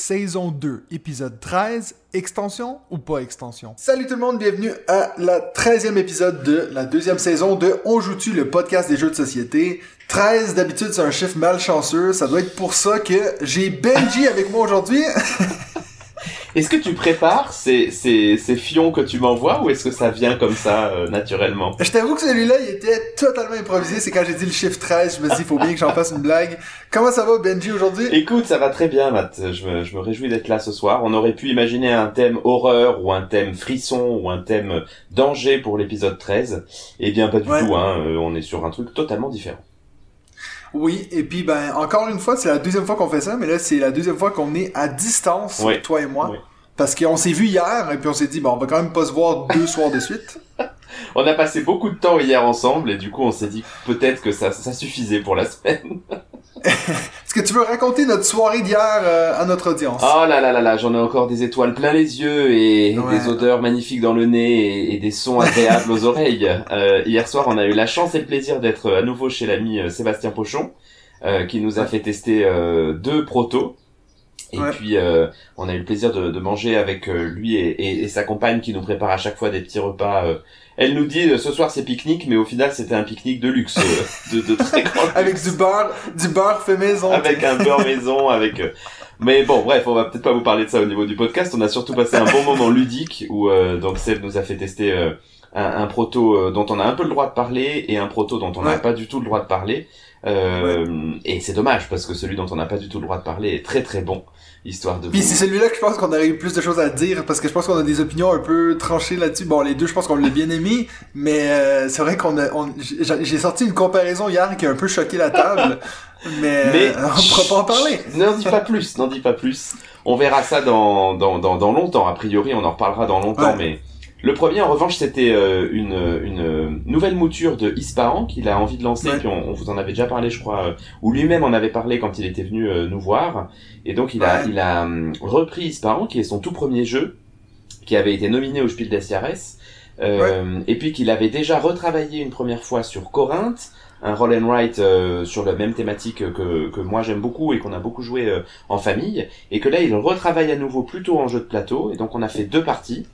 Saison 2, épisode 13, extension ou pas extension? Salut tout le monde, bienvenue à la 13e épisode de la deuxième saison de On joue-tu, le podcast des jeux de société? 13, d'habitude, c'est un chiffre malchanceux. Ça doit être pour ça que j'ai Benji avec moi aujourd'hui. Est-ce que tu prépares ces, ces, ces fions que tu m'envoies ou est-ce que ça vient comme ça euh, naturellement? Je t'avoue que celui-là, il était totalement improvisé. C'est quand j'ai dit le chiffre 13, je me suis dit, il faut bien que j'en fasse une blague. Comment ça va, Benji, aujourd'hui? Écoute, ça va très bien, Matt. Je me, je me réjouis d'être là ce soir. On aurait pu imaginer un thème horreur ou un thème frisson ou un thème danger pour l'épisode 13. Eh bien, pas du Ouais. tout. Hein. Euh, On est sur un truc totalement différent. Oui, et puis, ben, encore une fois, c'est la deuxième fois qu'on fait ça, mais là, c'est la deuxième fois qu'on est à distance, toi et moi. Parce qu'on s'est vu hier, et puis on s'est dit, bon, on va quand même pas se voir deux soirs de suite. On a passé beaucoup de temps hier ensemble et du coup on s'est dit peut-être que ça, ça suffisait pour la semaine. Est-ce que tu veux raconter notre soirée d'hier euh, à notre audience? Oh là là là là, j'en ai encore des étoiles plein les yeux et Ouais. des odeurs magnifiques dans le nez et, et des sons agréables aux oreilles. Euh, hier soir, on a eu la chance et le plaisir d'être à nouveau chez l'ami euh, Sébastien Pochon, euh, qui nous a fait tester deux protos. Et Ouais. puis, euh, on a eu le plaisir de, de manger avec euh, lui et, et- et sa compagne qui nous prépare à chaque fois des petits repas. euh. Elle nous dit, euh, ce soir c'est pique-nique, mais au final c'était un pique-nique de luxe, euh, de, de très grand Avec du beurre, du beurre fait maison. avec un beurre maison, avec. euh, Mais bon, bref, on va peut-être pas vous parler de ça au niveau du podcast. On a surtout passé un bon moment ludique où euh, donc Seb nous a fait tester euh, un, un proto euh, dont on a un peu le droit de parler et un proto dont on n'a Ouais. pas du tout le droit de parler. Euh, Et c'est dommage parce que celui dont on n'a pas du tout le droit de parler est très très bon, histoire de. Puis c'est celui-là que je pense qu'on aurait eu plus de choses à dire parce que je pense qu'on a des opinions un peu tranchées là-dessus. Bon, les deux, je pense qu'on l'a bien aimé, mais euh, c'est vrai qu'on a, on- j'ai sorti une comparaison hier qui a un peu choqué la table, mais, Mais- euh, on pourra pas en parler. N'en dis pas plus, n'en dis pas plus. On verra ça dans, dans, dans, dans longtemps. A priori, on en reparlera dans longtemps, Ouais. mais le premier, en revanche, c'était euh, une, une nouvelle mouture de Ispahan qu'il a envie de lancer. Ouais. Puis on, on vous en avait déjà parlé, je crois, euh, ou lui-même en avait parlé quand il était venu euh, nous voir. Et donc, il a, il a hum, repris Ispahan, qui est son tout premier jeu, qui avait été nominé au Spiel des Jahres, euh, et puis qu'il avait déjà retravaillé une première fois sur Corinthe, un roll and write euh, sur la même thématique que, que moi j'aime beaucoup et qu'on a beaucoup joué euh, en famille, et que là il retravaille à nouveau plutôt en jeu de plateau, et donc on a fait deux parties.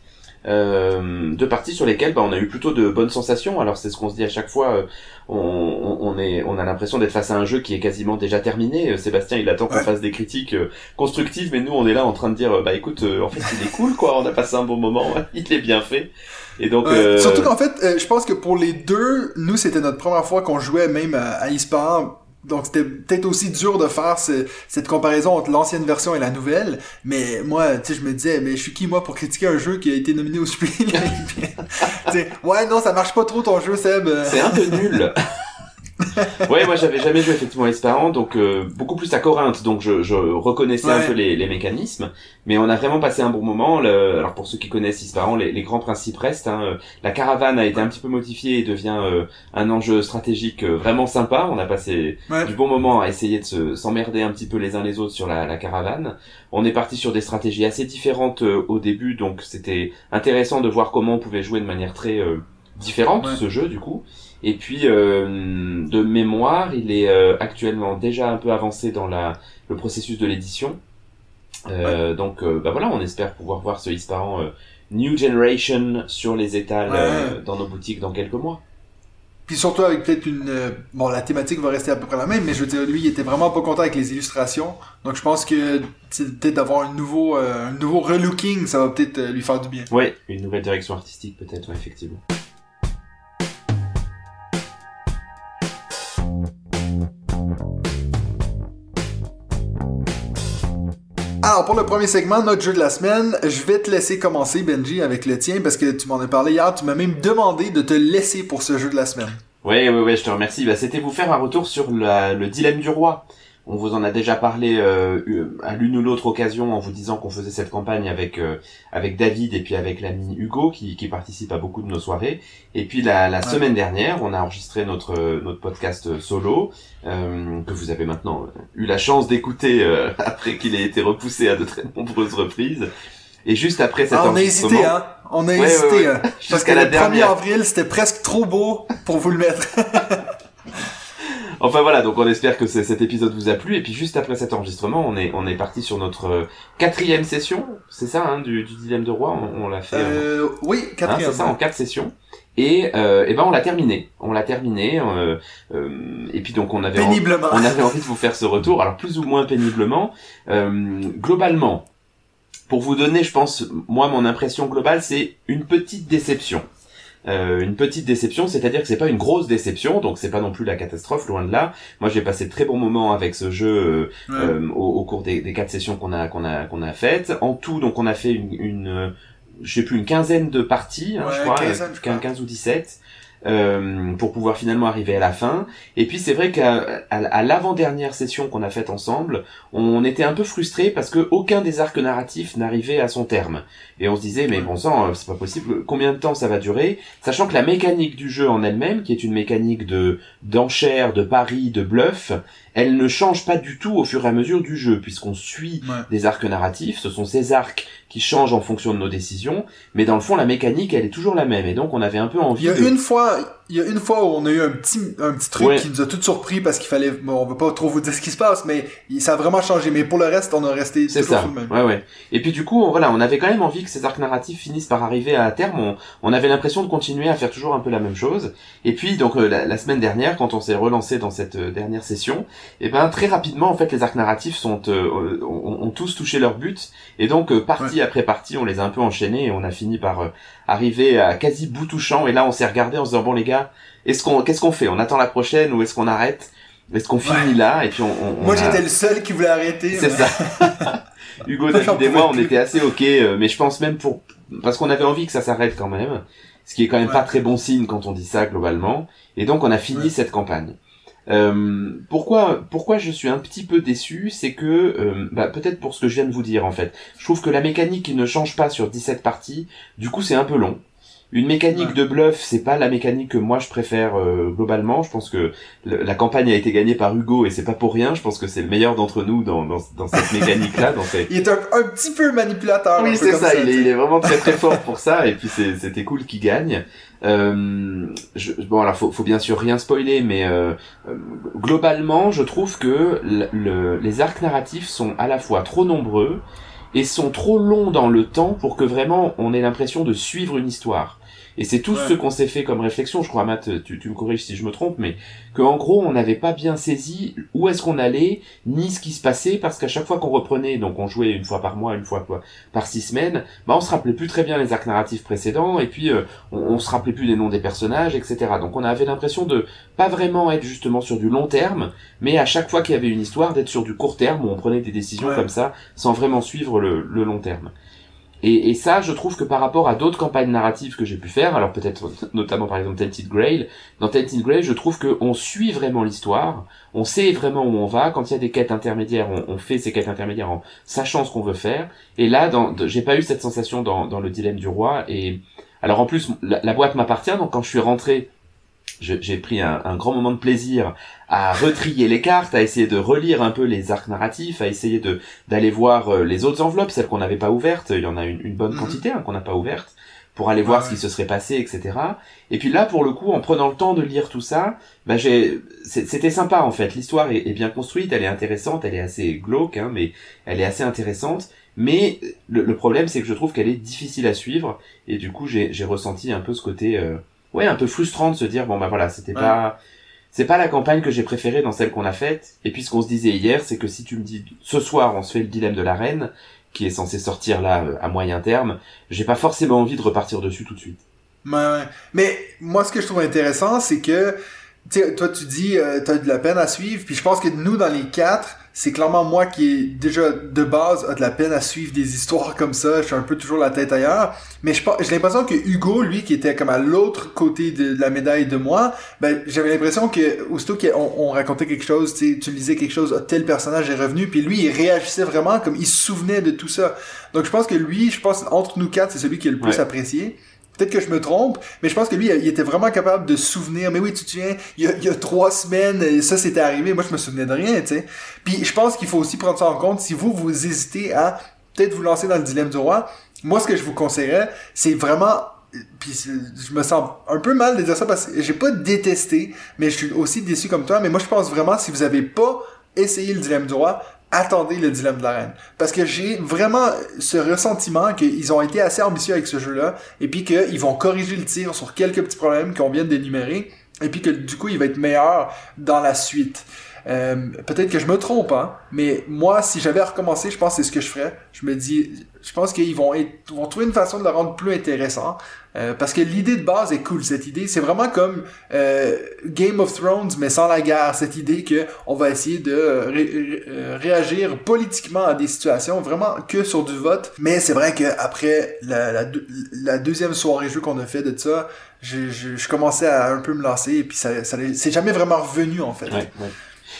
Euh, deux parties sur lesquelles bah, on a eu plutôt de bonnes sensations. Alors c'est ce qu'on se dit à chaque fois. euh, on, on, est, on a l'impression d'être face à un jeu qui est quasiment déjà terminé. Euh, Sébastien, il attend qu'on Ouais. fasse des critiques euh, constructives, mais nous on est là en train de dire, bah écoute, en fait il est cool quoi. On a passé un bon moment, il est bien fait. Et donc euh, Surtout qu'en fait, je pense que pour les deux, nous, c'était notre première fois qu'on jouait même à, à. Donc c'était peut-être aussi dur de faire ce- cette comparaison entre l'ancienne version et la nouvelle. Mais moi, tu sais, je me disais, mais je suis qui moi pour critiquer un jeu qui a été nominé au Spiel Ouais, non, ça marche pas trop ton jeu, Seb. C'est un peu nul. ouais, moi j'avais jamais joué effectivement à Ispahan, donc euh, beaucoup plus à Corinthe, donc je, je reconnaissais un peu les, les mécanismes, mais on a vraiment passé un bon moment. Le- alors pour ceux qui connaissent Ispahan, les, les grands principes restent. hein. Euh, La caravane a été un petit peu modifiée et devient euh, un enjeu stratégique euh, vraiment sympa. On a passé Ouais. du bon moment à essayer de se- s'emmerder un petit peu les uns les autres sur la, la caravane. On est parti sur des stratégies assez différentes euh, au début, donc c'était intéressant de voir comment on pouvait jouer de manière très euh, différente Ouais. ce jeu du coup. Et puis euh, de mémoire, il est euh, actuellement déjà un peu avancé dans la, le processus de l'édition. Euh, Donc bah voilà, on espère pouvoir voir ce euh, New Generation sur les étals Ouais. dans nos boutiques dans quelques mois. Puis surtout avec peut-être une... bon, la thématique va rester à peu près la même, mais je veux dire, lui, il était vraiment pas content avec les illustrations. Donc je pense que peut-être d'avoir un nouveau, un nouveau relooking, ça va peut-être lui faire du bien. Ouais, une nouvelle direction artistique peut-être, ouais, effectivement. Alors, pour le premier segment, notre jeu de la semaine, je vais te laisser commencer, Benji, avec le tien, parce que tu m'en as parlé hier, tu m'as même demandé de te laisser pour ce jeu de la semaine. Ouais, ouais, ouais, je te remercie. Bah, c'était vous faire un retour sur le dilemme du roi. On vous en a déjà parlé euh, à l'une ou l'autre occasion en vous disant qu'on faisait cette campagne avec euh, avec David et puis avec l'ami Hugo qui, qui participe à beaucoup de nos soirées. Et puis la, la semaine dernière, on a enregistré notre notre podcast solo euh, que vous avez maintenant eu la chance d'écouter euh, après qu'il ait été repoussé à de très nombreuses reprises. Et juste après cet Ah, on a hésité, hein. On a Ouais, hésité, ouais, hein. Jusqu'à la le 1er dernière. avril, c'était presque trop beau pour vous le mettre. Enfin voilà, donc on espère que cet épisode vous a plu. Et puis juste après cet enregistrement, on est on est parti sur notre euh, quatrième session. C'est ça, hein, du, du dilemme de roi? On, on l'a fait. euh, oui, Hein, quatrième. c'est ça, en quatre sessions. Et, euh, et ben on l'a terminé. On l'a terminé. euh, euh, et puis donc on avait en- Péniblement. on avait envie de vous faire ce retour. Alors plus ou moins péniblement. Euh, globalement, pour vous donner, je pense, moi mon impression globale, c'est une petite déception. Euh, une petite déception, c'est-à-dire que c'est pas une grosse déception, donc c'est pas non plus la catastrophe, loin de là. Moi, j'ai passé de très bons moments avec ce jeu euh, Ouais. euh, au, au cours des, des quatre sessions qu'on a qu'on a qu'on a faites. En tout, donc on a fait une, une euh, je sais plus une quinzaine de parties, hein, Ouais, je crois, quinzaine, je euh, crois. 15 ou 17. Euh, pour pouvoir finalement arriver à la fin. Et puis c'est vrai qu'à à, à l'avant-dernière session qu'on a faite ensemble, on était un peu frustré parce que aucun des arcs narratifs n'arrivait à son terme. Et on se disait mais bon sang, euh, c'est pas possible. Combien de temps ça va durer? Sachant que la mécanique du jeu en elle-même, qui est une mécanique de d'enchères, de paris, de bluff, elle ne change pas du tout au fur et à mesure du jeu puisqu'on suit Ouais. des arcs narratifs. Ce sont ces arcs qui changent en fonction de nos décisions, mais dans le fond la mécanique elle est toujours la même. Et donc on avait un peu Il envie y a de une fois, il y a une fois où on a eu un petit, un petit truc qui nous a tout surpris parce qu'il fallait, bon, on veut pas trop vous dire ce qui se passe, mais ça a vraiment changé. Mais pour le reste, on a resté C'est ça. sur le même. Ouais, ouais. Et puis du coup, on- voilà, on avait quand même envie que ces arcs narratifs finissent par arriver à terme. On, on avait l'impression de continuer à faire toujours un peu la même chose. Et puis donc euh, la, la semaine dernière, quand on s'est relancé dans cette euh, dernière session, et ben très rapidement, en fait, les arcs narratifs sont euh, ont, ont tous touché leur but. Et donc euh, partie après partie, on les a un peu enchaînés et on a fini par arriver à quasi bout touchant. Et là, on s'est regardé en se disant bon les gars, est-ce qu'on qu'est-ce qu'on fait? On attend la prochaine ou est-ce qu'on arrête? Est-ce qu'on finit là? Et puis on, on- on Moi, a- j'étais le seul qui voulait arrêter. c'est mais- ça. Hugo, David et moi, on plus. était assez ok, euh, mais je pense même pour parce qu'on avait envie que ça s'arrête quand même, ce qui est quand même Ouais. pas très bon signe quand on dit ça globalement. Et donc on a fini Ouais. cette campagne. Euh, pourquoi pourquoi je suis un petit peu déçu, c'est que euh, bah, peut-être pour ce que je viens de vous dire en fait. Je trouve que la mécanique ne change pas sur 17 parties, du coup c'est un peu long. Une mécanique Ouais. de bluff, c'est pas la mécanique que moi je préfère euh, globalement. Je pense que le- la campagne a été gagnée par Hugo et c'est pas pour rien. Je pense que c'est le meilleur d'entre nous dans, dans, dans cette mécanique-là, dans Il est un, un petit peu manipulateur. oui, c'est ça. Il est, il est vraiment très très fort pour ça. Et puis c'était cool qu'il gagne. Euh, bon, alors faut, faut bien sûr rien spoiler, mais euh, euh, globalement, je trouve que le- les arcs narratifs sont à la fois trop nombreux et sont trop longs dans le temps pour que vraiment on ait l'impression de suivre une histoire. Et c'est tout Ouais. ce qu'on s'est fait comme réflexion, je crois, Matt, tu, tu me corriges si je me trompe, mais que en gros on n'avait pas bien saisi où est-ce qu'on allait, ni ce qui se passait, parce qu'à chaque fois qu'on reprenait, donc on jouait une fois par mois, une fois par- six semaines, bah on se rappelait plus très bien les arcs narratifs précédents, et puis euh, on, on se rappelait plus des noms des personnages, etc. Donc on avait l'impression de pas vraiment être justement sur du long terme, mais à chaque fois qu'il y avait une histoire, d'être sur du court terme, où on prenait des décisions Ouais. comme ça, sans vraiment suivre le, le long terme. Et, et ça, je trouve que par rapport à d'autres campagnes narratives que j'ai pu faire, alors peut-être notamment par exemple Tainted Grail, dans Tainted Grail, je trouve qu'on suit vraiment l'histoire, on sait vraiment où on va, quand il y a des quêtes intermédiaires, on, on fait ces quêtes intermédiaires en sachant ce qu'on veut faire, et là, j'ai pas eu cette sensation dans, dans le dilemme du roi, et alors en plus, la, boîte m'appartient, donc quand je suis rentré, j'ai pris un, un grand moment de plaisir à retrier les cartes, à essayer de relire un peu les arcs narratifs, à essayer de d'aller voir euh, les autres enveloppes, celles qu'on n'avait pas ouvertes, il y en a une, une bonne Mhm. quantité hein, qu'on n'a pas ouvertes, pour aller voir Ouais, ce qui se serait passé, etc. Et puis là, pour le coup, en prenant le temps de lire tout ça, bah j'ai, c'était sympa en fait. L'histoire est, est bien construite, elle est intéressante, elle est assez glauque, hein, mais elle est assez intéressante. Mais le, le problème, c'est que je trouve qu'elle est difficile à suivre, et du coup, j'ai j'ai ressenti un peu ce côté, euh, ouais, un peu frustrant de se dire bon bah voilà, c'était Ouais. pas, c'est pas la campagne que j'ai préférée dans celle qu'on a faite. Et puis ce qu'on se disait hier, c'est que si tu me dis ce soir, on se fait le dilemme de la reine, qui est censé sortir là euh, à moyen terme, j'ai pas forcément envie de repartir dessus tout de suite. Ouais. Mais moi, ce que je trouve intéressant, c'est que tu toi, tu dis, euh, t'as de la peine à suivre, puis je pense que nous, dans les quatre, c'est clairement moi qui est déjà de base a de la peine à suivre des histoires comme ça. Je suis un peu toujours la tête ailleurs. Mais je pense- j'ai l'impression que Hugo, lui, qui était comme à l'autre côté de la médaille de moi, ben j'avais l'impression que aussitôt qu'on on racontait quelque chose, tu sais, tu lisais quelque chose, tel personnage est revenu, puis lui, il réagissait vraiment comme il se souvenait de tout ça. Donc je pense que lui, je pense entre nous quatre, c'est celui qui est le plus Ouais. apprécié. Peut-être que je me trompe, mais je pense que lui, il était vraiment capable de se souvenir. Mais oui, tu te souviens, il y a, il y a trois semaines, ça c'était arrivé. Moi, je me souvenais de rien, tu sais. Puis je pense qu'il faut aussi prendre ça en compte si vous, vous hésitez à peut-être vous lancer dans le dilemme du roi. Moi, ce que je vous conseillerais, c'est vraiment... Puis je me sens un peu mal de dire ça parce que j'ai pas détesté, mais je suis aussi déçu comme toi. Mais moi, je pense vraiment, si vous avez pas essayé le dilemme du roi, attendez le dilemme de la reine. Parce que j'ai vraiment ce ressentiment qu'ils ont été assez ambitieux avec ce jeu-là, et puis qu'ils vont corriger le tir sur quelques petits problèmes qu'on vient d'énumérer, et puis que du coup, il va être meilleur dans la suite. Euh, Peut-être que je me trompe, hein, mais moi, si j'avais à recommencer, je pense que c'est ce que je ferais. Je me dis, je pense qu'ils vont, vont trouver une façon de le rendre plus intéressant. Euh, parce que l'idée de base est cool, cette idée. C'est vraiment comme euh, Game of Thrones, mais sans la guerre. Cette idée que on va essayer de euh, ré- ré- réagir politiquement à des situations, vraiment que sur du vote. Mais c'est vrai que après la, la, deux- la deuxième soirée jeu qu'on a fait de ça, je, je, je commençais à un peu me lancer, et puis ça, ça c'est jamais vraiment revenu en fait. Ouais.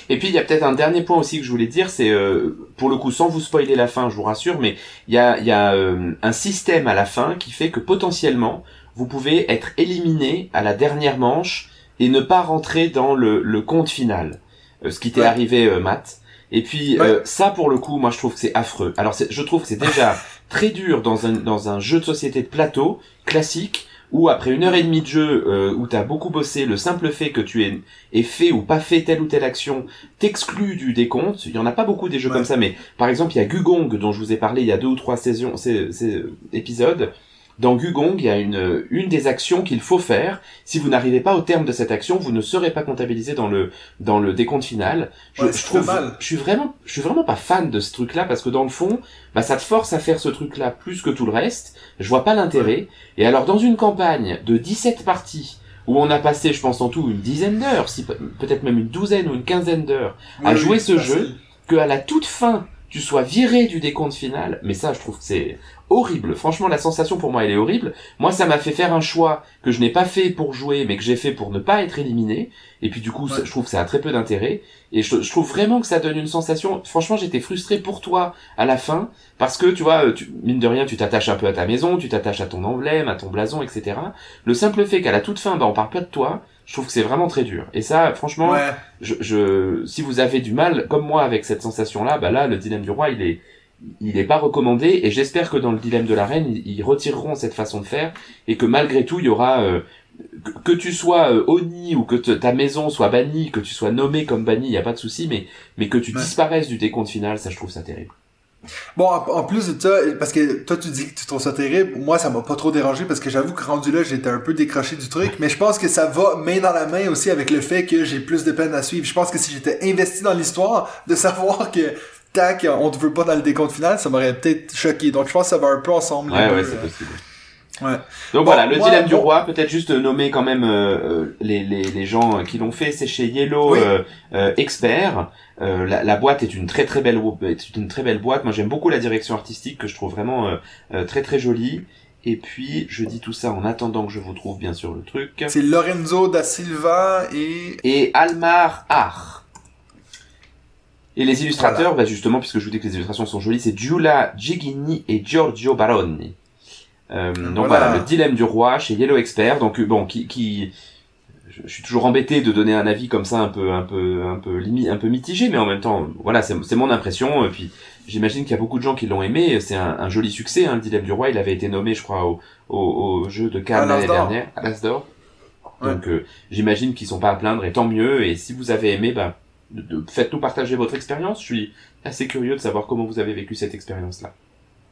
Et puis il y a peut-être un dernier point aussi que je voulais dire, c'est euh, pour le coup sans vous spoiler la fin, je vous rassure, mais il y a, y a euh, un système à la fin qui fait que potentiellement vous pouvez être éliminé à la dernière manche et ne pas rentrer dans le, le compte final, Euh, ce qui t'est Ouais. arrivé euh, Matt. Et puis Ouais. euh, ça pour le coup, moi je trouve que c'est affreux. Alors je trouve que c'est déjà très dur dans un dans un jeu de société de plateau classique où après une heure et demie de jeu euh, où t'as beaucoup bossé, le simple fait que tu aies, aies fait ou pas fait telle ou telle action t'exclut du décompte. Il y en a pas beaucoup des jeux Ouais. comme ça, mais par exemple il y a Gugong dont je vous ai parlé il y a deux ou trois saisons, ces, ces épisodes. Dans Gugong, il y a une, une des actions qu'il faut faire. Si vous n'arrivez pas au terme de cette action, vous ne serez pas comptabilisé dans le dans le décompte final. Je, Ouais, je trouve, mal. je suis vraiment, je suis vraiment pas fan de ce truc-là parce que dans le fond, bah ça te force à faire ce truc-là plus que tout le reste. Je vois pas l'intérêt. Et alors dans une campagne de 17 parties où on a passé, je pense en tout une dizaine d'heures, si pe- peut-être même une douzaine ou une quinzaine d'heures, à jouer oui, ce facile. jeu, que à la toute fin tu sois viré du décompte final, mais ça je trouve que c'est horrible. Franchement la sensation pour moi elle est horrible. Moi ça m'a fait faire un choix que je n'ai pas fait pour jouer mais que j'ai fait pour ne pas être éliminé. Et puis du coup ça- je trouve que ça a très peu d'intérêt. Et je, je trouve vraiment que ça donne une sensation. Franchement j'étais frustré pour toi à la fin parce que tu vois, tu, mine de rien tu t'attaches un peu à ta maison, tu t'attaches à ton emblème, à ton blason, etc. Le simple fait qu'à la toute fin bah on parle pas de toi. Je trouve que c'est vraiment très dur. Et ça, franchement, Ouais. je, je, si vous avez du mal, comme moi, avec cette sensation-là, bah là, le dilemme du roi, il est, il est pas recommandé, et j'espère que dans le dilemme de la reine, ils, retireront cette façon de faire, et que malgré tout, il y aura, euh, que, que tu sois euh, honni ou que te- ta maison soit bannie, que tu sois nommé comme banni, il y a pas de souci, mais, mais que tu Ouais. disparaisses du décompte final, ça, je trouve ça terrible. Bon, en, en plus de ça, parce que toi tu dis que tu trouves ça terrible, moi ça m'a pas trop dérangé parce que j'avoue que rendu là j'étais un peu décroché du truc, mais je pense que ça va main dans la main aussi avec le fait que j'ai plus de peine à suivre. Je pense que si j'étais investi dans l'histoire, de savoir que tac, on te veut pas dans le décompte final, ça m'aurait peut-être choqué. Donc je pense que ça va un peu ensemble. Ouais, ouais, euh. c'est possible. Ouais. Donc Bon, voilà, le moi, dilemme du roi, peut-être juste nommer quand même euh, euh, les, les, les gens qui l'ont fait, c'est chez Yellow Oui. euh, euh, Expert. Euh, la, la boîte est une très très belle est une très belle boîte. Moi j'aime beaucoup la direction artistique que je trouve vraiment euh, euh, très très jolie. Et puis je dis tout ça en attendant que je vous trouve bien sûr le truc. C'est Lorenzo da Silva et Et Almar Art. Et les illustrateurs, bah justement, puisque je vous dis que les illustrations sont jolies, c'est Giulia Gigini et Giorgio Baroni. Euh, donc Voilà. voilà, le dilemme du roi chez Yellow Expert. Donc euh, bon, qui, qui, je, suis toujours embêté de donner un avis comme ça, un peu, un peu, un peu limite, un peu mitigé, mais en même temps, voilà, c'est mon impression. Et puis, j'imagine qu'il y a beaucoup de gens qui l'ont aimé. C'est un, un joli succès. Hein, le dilemme du roi, il avait été nommé, je crois, au, au, au jeu de Cannes l'année dernière, à l'As d'Or. Ouais. Donc, euh, j'imagine qu'ils sont pas à plaindre, et tant mieux. Et si vous avez aimé, bah, de- faites-nous partager votre expérience. Je suis assez curieux de savoir comment vous avez vécu cette expérience-là.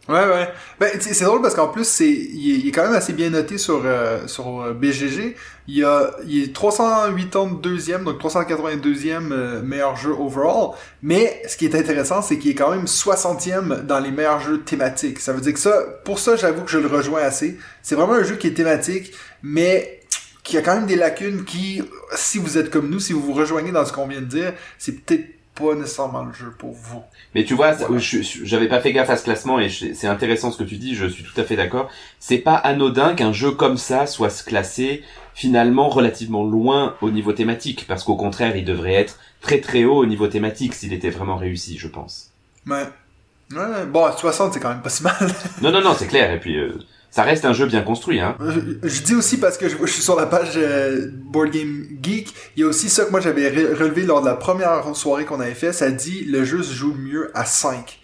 Ouais, ouais. Ben, c'est drôle parce qu'en plus, c'est, il est, quand même assez bien noté sur, euh, sur euh, BGG. Il, a, il est 382e, donc 382e euh, meilleur jeu overall. Mais ce qui est intéressant, c'est qu'il est quand même 60e dans les meilleurs jeux thématiques. Ça veut dire que ça, pour ça, j'avoue que je le rejoins assez. C'est vraiment un jeu qui est thématique, mais qui a quand même des lacunes qui, si vous êtes comme nous, si vous vous rejoignez dans ce qu'on vient de dire, c'est peut-être pas nécessairement le jeu pour vous. Mais tu vois, Voilà. j'avais pas fait gaffe à ce classement et c'est intéressant ce que tu dis, je suis tout à fait d'accord. C'est pas anodin qu'un jeu comme ça soit classé finalement relativement loin au niveau thématique, parce qu'au contraire, il devrait être très très haut au niveau thématique s'il était vraiment réussi, je pense. Mais, ouais, bon, 60, c'est quand même pas si mal. Non, non, non, c'est clair, et puis euh, ça reste un jeu bien construit, hein. Je, je dis aussi parce que je, je suis sur la page euh, Board Game Geek, il y a aussi ça que moi j'avais re- relevé lors de la première soirée qu'on avait fait, ça dit le jeu se joue mieux à 5.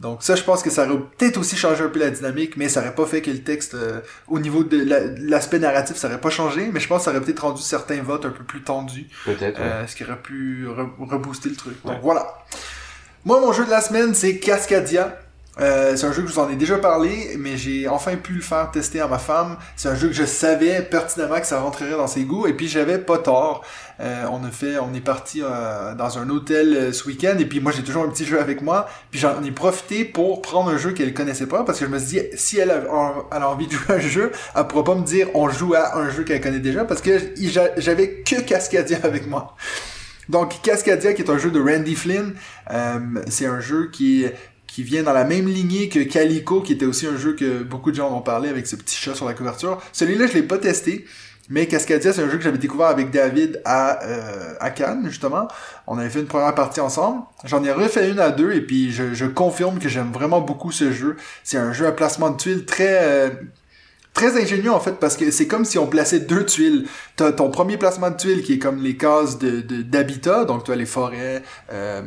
Donc ça, je pense que ça aurait peut-être aussi changé un peu la dynamique, mais ça aurait pas fait que le texte, euh, au niveau de la- de l'aspect narratif, ça aurait pas changé, mais je pense que ça aurait peut-être rendu certains votes un peu plus tendus. Peut-être. ouais. Euh, ce qui aurait pu re- rebooster le truc. Donc voilà. Moi, mon jeu de la semaine, c'est Cascadia. Euh, c'est un jeu que je vous en ai déjà parlé, mais j'ai enfin pu le faire tester à ma femme. C'est un jeu que je savais pertinemment que ça rentrerait dans ses goûts, et puis j'avais pas tort. Euh, on a fait, on est parti euh, dans un hôtel euh, ce week-end, et puis moi j'ai toujours un petit jeu avec moi, puis j'en ai profité pour prendre un jeu qu'elle connaissait pas, parce que je me suis dit, si elle a, elle a envie de jouer à un jeu, elle pourra pas me dire on joue à un jeu qu'elle connaît déjà, parce que j'a- j'avais que Cascadia avec moi. Donc Cascadia, qui est un jeu de Randy Flynn, euh, c'est un jeu qui qui vient dans la même lignée que Calico, qui était aussi un jeu que beaucoup de gens ont parlé avec ce petit chat sur la couverture. Celui-là, je l'ai pas testé, mais Cascadia, c'est un jeu que j'avais découvert avec David à, euh, à Cannes, justement. On avait fait une première partie ensemble. J'en ai refait une à deux, et puis je, confirme que j'aime vraiment beaucoup ce jeu. C'est un jeu à placement de tuiles très... euh, Très ingénieux en fait parce que c'est comme si on plaçait deux tuiles. T'as ton premier placement de tuiles qui est comme les cases de- d'habitat, donc tu as les forêts, euh,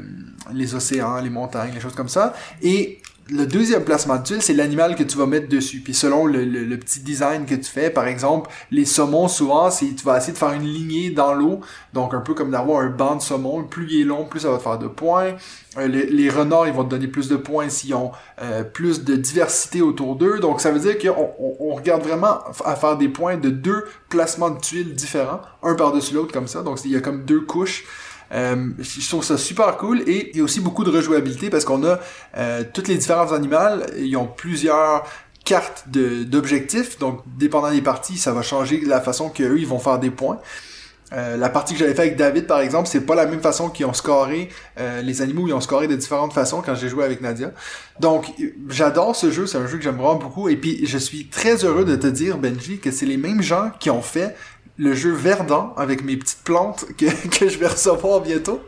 les océans, les montagnes, les choses comme ça. Et le deuxième placement de tuiles, c'est l'animal que tu vas mettre dessus. Puis selon le, petit design que tu fais, par exemple, les saumons, souvent, c'est tu vas essayer de faire une lignée dans l'eau. Donc un peu comme d'avoir un banc de saumon. Plus il est long, plus ça va te faire de points. Euh, les, renards, ils vont te donner plus de points s'ils ont euh, plus de diversité autour d'eux. Donc ça veut dire qu'on on, on regarde vraiment à faire des points de deux placements de tuiles différents, un par-dessus l'autre comme ça. Donc il y a comme deux couches. Euh, je trouve ça super cool et il y a aussi beaucoup de rejouabilité parce qu'on a euh, toutes les différents animaux, ils ont plusieurs cartes d'objectifs, donc dépendant des parties, ça va changer la façon qu'eux ils vont faire des points. Euh, la partie que j'avais fait avec David, par exemple, c'est pas la même façon qu'ils ont scoré. Euh, les animaux, ils ont scoré de différentes façons quand j'ai joué avec Nadia. Donc, j'adore ce jeu. C'est un jeu que j'aime vraiment beaucoup. Et puis, je suis très heureux de te dire, Benji, que c'est les mêmes gens qui ont fait le jeu Verdant avec mes petites plantes que, que je vais recevoir bientôt.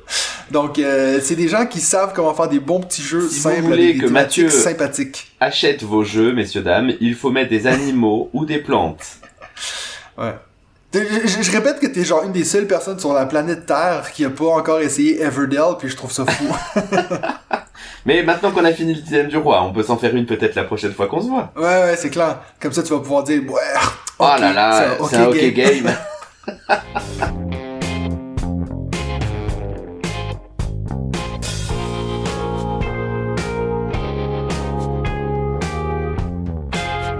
Donc, euh, c'est des gens qui savent comment faire des bons petits jeux Si vous simples voulez avec des que thématiques Mathieu- sympathiques. Achète vos jeux, messieurs, dames, il faut mettre des animaux ou des plantes. Ouais. Je, je- je répète que t'es genre une des seules personnes sur la planète Terre qui a pas encore essayé Everdell, puis je trouve ça fou. Mais maintenant qu'on a fini le dixième du roi, on peut s'en faire une peut-être la prochaine fois qu'on se voit. ouais, ouais, c'est clair. Comme ça, tu vas pouvoir dire, ouais, Oh là là, c'est un ok game. game.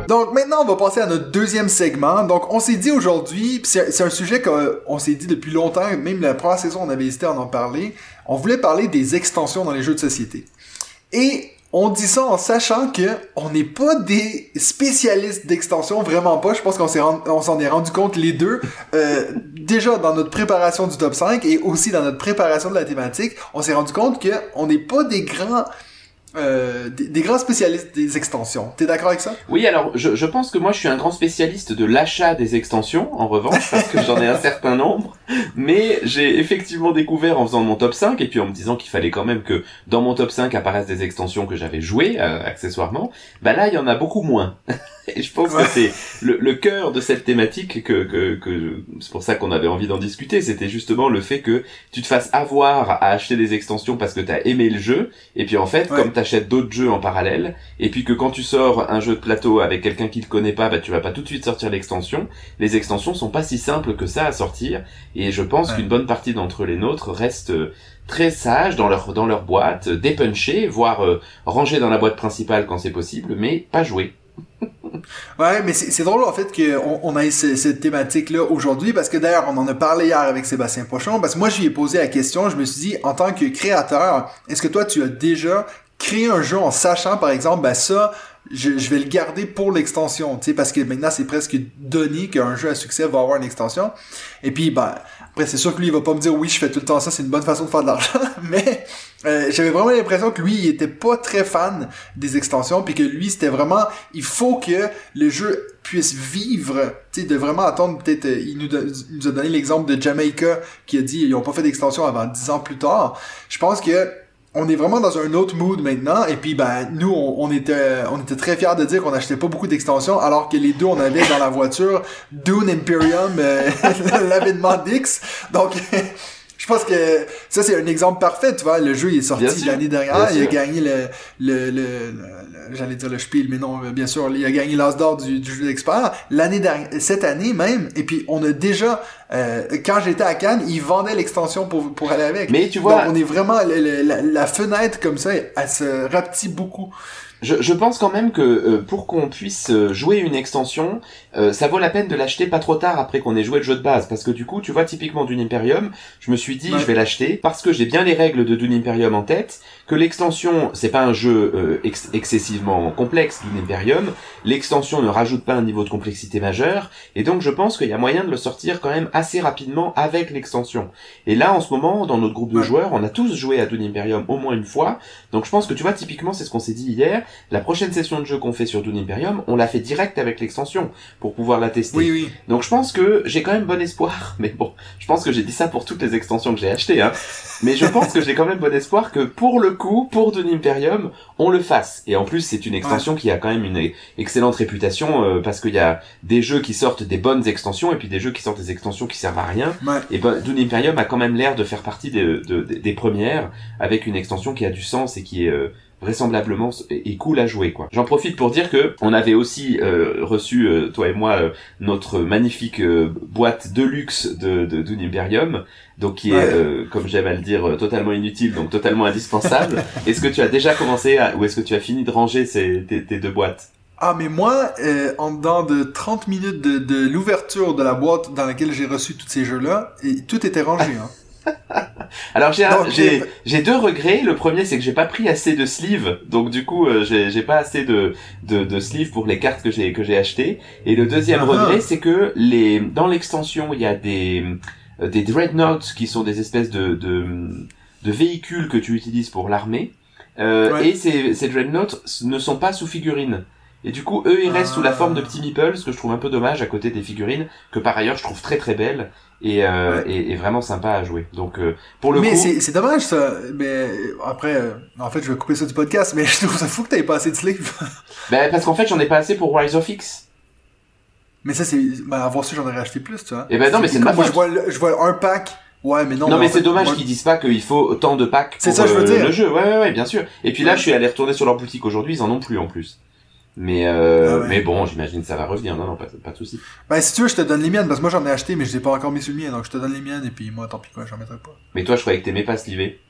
Donc maintenant, on va passer à notre deuxième segment. Donc on s'est dit aujourd'hui, c'est c'est un sujet qu'on s'est dit depuis longtemps, même la première saison, on avait hésité à en parler. On voulait parler des extensions dans les jeux de société. Et on dit ça en sachant que on n'est pas des spécialistes d'extensions, vraiment pas. Je pense qu'on s'en est rendu compte les deux euh, déjà dans notre préparation du top 5 et aussi dans notre préparation de la thématique. On s'est rendu compte que on n'est pas des grands euh, des, des grands spécialistes des extensions. T'es d'accord avec ça? Oui, alors je, je pense que moi je suis un grand spécialiste de l'achat des extensions, en revanche, parce que j'en ai un certain nombre. Mais j'ai effectivement découvert en faisant mon top 5, et puis en me disant qu'il fallait quand même que dans mon top 5 apparaissent des extensions que j'avais jouées, euh, accessoirement, bah là il y en a beaucoup moins. et je pense que c'est le, le cœur de cette thématique que, que, que c'est pour ça qu'on avait envie d'en discuter, c'était justement le fait que tu te fasses avoir à acheter des extensions parce que t'as aimé le jeu, et puis en fait, Ouais. comme t'achètes d'autres jeux en parallèle, et puis que quand tu sors un jeu de plateau avec quelqu'un qui le connaît pas, bah tu vas pas tout de suite sortir l'extension. Les extensions sont pas si simples que ça à sortir, et je pense Ouais. qu'une bonne partie d'entre les nôtres restent euh, très sages dans leur dans leur boîte, dépunchés, voire euh, rangés dans la boîte principale quand c'est possible, mais pas joués. Ouais, mais c'est drôle en fait qu'on on ait ce- cette thématique-là aujourd'hui parce que d'ailleurs on en a parlé hier avec Sébastien Pochon parce que moi je ai posé la question, je me suis dit en tant que créateur, est-ce que toi tu as déjà créé un jeu en sachant par exemple ben ça je, je vais le garder pour l'extension, tu sais, parce que maintenant c'est presque donné qu'un jeu à succès va avoir une extension. Et puis, ben, après c'est sûr que lui il va pas me dire oui, je fais tout le temps ça, c'est une bonne façon de faire de l'argent, mais euh, j'avais vraiment l'impression que lui il était pas très fan des extensions, puis que lui c'était vraiment, il faut que le jeu puisse vivre, tu sais, de vraiment attendre peut-être, euh, il il nous a donné l'exemple de Jamaica qui a dit ils ont pas fait d'extension avant dix ans plus tard. Je pense que on est vraiment dans un autre mood maintenant et puis ben nous on, était on était très fiers de dire qu'on achetait pas beaucoup d'extensions alors que les deux on avait dans la voiture Dune Imperium euh, l'avènement d'X. Donc je pense que ça c'est un exemple parfait tu vois. Le jeu il est sorti l'année dernière. Il a gagné le le, le, j'allais dire le Spiel mais non bien sûr il a gagné l'as d'or du, du jeu d'expert l'année dernière cette année même. Et puis on a déjà euh, quand j'étais à Cannes ils vendaient l'extension pour pour aller avec. Mais tu vois, donc, on est vraiment le- la, la fenêtre comme ça, elle se rapetit beaucoup. Je, je pense quand même que euh, pour qu'on puisse euh, jouer une extension, euh, ça vaut la peine de l'acheter pas trop tard après qu'on ait joué le jeu de base. Parce que du coup, tu vois, typiquement Dune Imperium, je me suis dit, Ouais. je vais l'acheter parce que j'ai bien les règles de Dune Imperium en tête, que l'extension, c'est pas un jeu euh, ex- excessivement complexe, Dune Imperium, l'extension ne rajoute pas un niveau de complexité majeur, et donc je pense qu'il y a moyen de le sortir quand même assez rapidement avec l'extension. Et là, en ce moment, dans notre groupe de joueurs, on a tous joué à Dune Imperium au moins une fois, donc je pense que tu vois, typiquement, c'est ce qu'on s'est dit hier, la prochaine session de jeu qu'on fait sur Dune Imperium, on l'a fait direct avec l'extension pour pouvoir la tester. Oui, oui. Donc je pense que j'ai quand même bon espoir, mais bon, je pense que j'ai dit ça pour toutes les extensions que j'ai achetées, hein. Mais je pense que j'ai quand même bon espoir que pour le coup, pour Dune Imperium, on le fasse. Et en plus, c'est une extension qui a quand même une excellente réputation euh, parce qu'il y a des jeux qui sortent des bonnes extensions et puis des jeux qui sortent des extensions qui servent à rien. Ouais. Et ben, Dune Imperium a quand même l'air de faire partie des, de- de- des premières avec une extension qui a du sens et qui est euh, vraisemblablement est cool à jouer quoi. J'en profite pour dire que on avait aussi euh, reçu euh, toi et moi euh, notre magnifique euh, boîte de luxe de, de Dune Imperium donc qui est Ouais. euh, comme j'aime à le dire euh, totalement inutile donc totalement indispensable. est-ce que tu as déjà commencé à, ou est-ce que tu as fini de ranger ces, tes, tes deux boîtes? Ah, mais moi, euh, en dedans de 30 minutes de, de l'ouverture de la boîte dans laquelle j'ai reçu tous ces jeux-là, et tout était rangé. Hein. Alors j'ai j'ai deux regrets. Le premier c'est que j'ai pas pris assez de sleeves, donc du coup euh, j'ai pas assez de de, de sleeves pour les cartes que j'ai que j'ai achetées. Et le deuxième Ah. regret c'est que les dans l'extension il y a des euh, des dreadnoughts qui sont des espèces de de, de véhicules que tu utilises pour l'armée. Euh, Ouais. Et ces ces dreadnoughts ne sont pas sous figurines. Et du coup, eux, ils restent sous la Ah. forme de petits meeples, ce que je trouve un peu dommage à côté des figurines, que par ailleurs je trouve très très belles et, euh, Ouais. et, et vraiment sympa à jouer. Donc, euh, pour le mais coup, c'est c'est dommage ça. Mais après, euh, en fait, je vais couper ça du podcast, mais je trouve ça fou que t'aies pas assez de sleeves. Ben, parce qu'en fait, j'en ai pas assez pour Rise of X. mais ça, c'est. Ben, avoir su, j'en aurais acheté plus, tu vois. Eh ben non, mais c'est de ma moi, je vois, le- je vois un pack. Ouais, mais non. Non, mais, en c'est dommage moi- qu'ils disent pas qu'il faut autant de packs C'est pour ça, je veux euh, dire. le jeu. Ouais, ouais, ouais, bien sûr. Et puis là, Ouais. je suis allé retourner sur leur boutique aujourd'hui, ils en ont plus en plus. Mais, euh, Ah ouais. mais bon, j'imagine que ça va revenir. Non, non, pas, pas de souci. Ben, si tu veux, je te donne les miennes, parce que moi, j'en ai acheté, mais je les ai pas encore mis sur le mien, donc je te donne les miennes, et puis moi, tant pis quoi, j'en mettrai pas. Mais toi, je croyais que t'aimais pas sliver.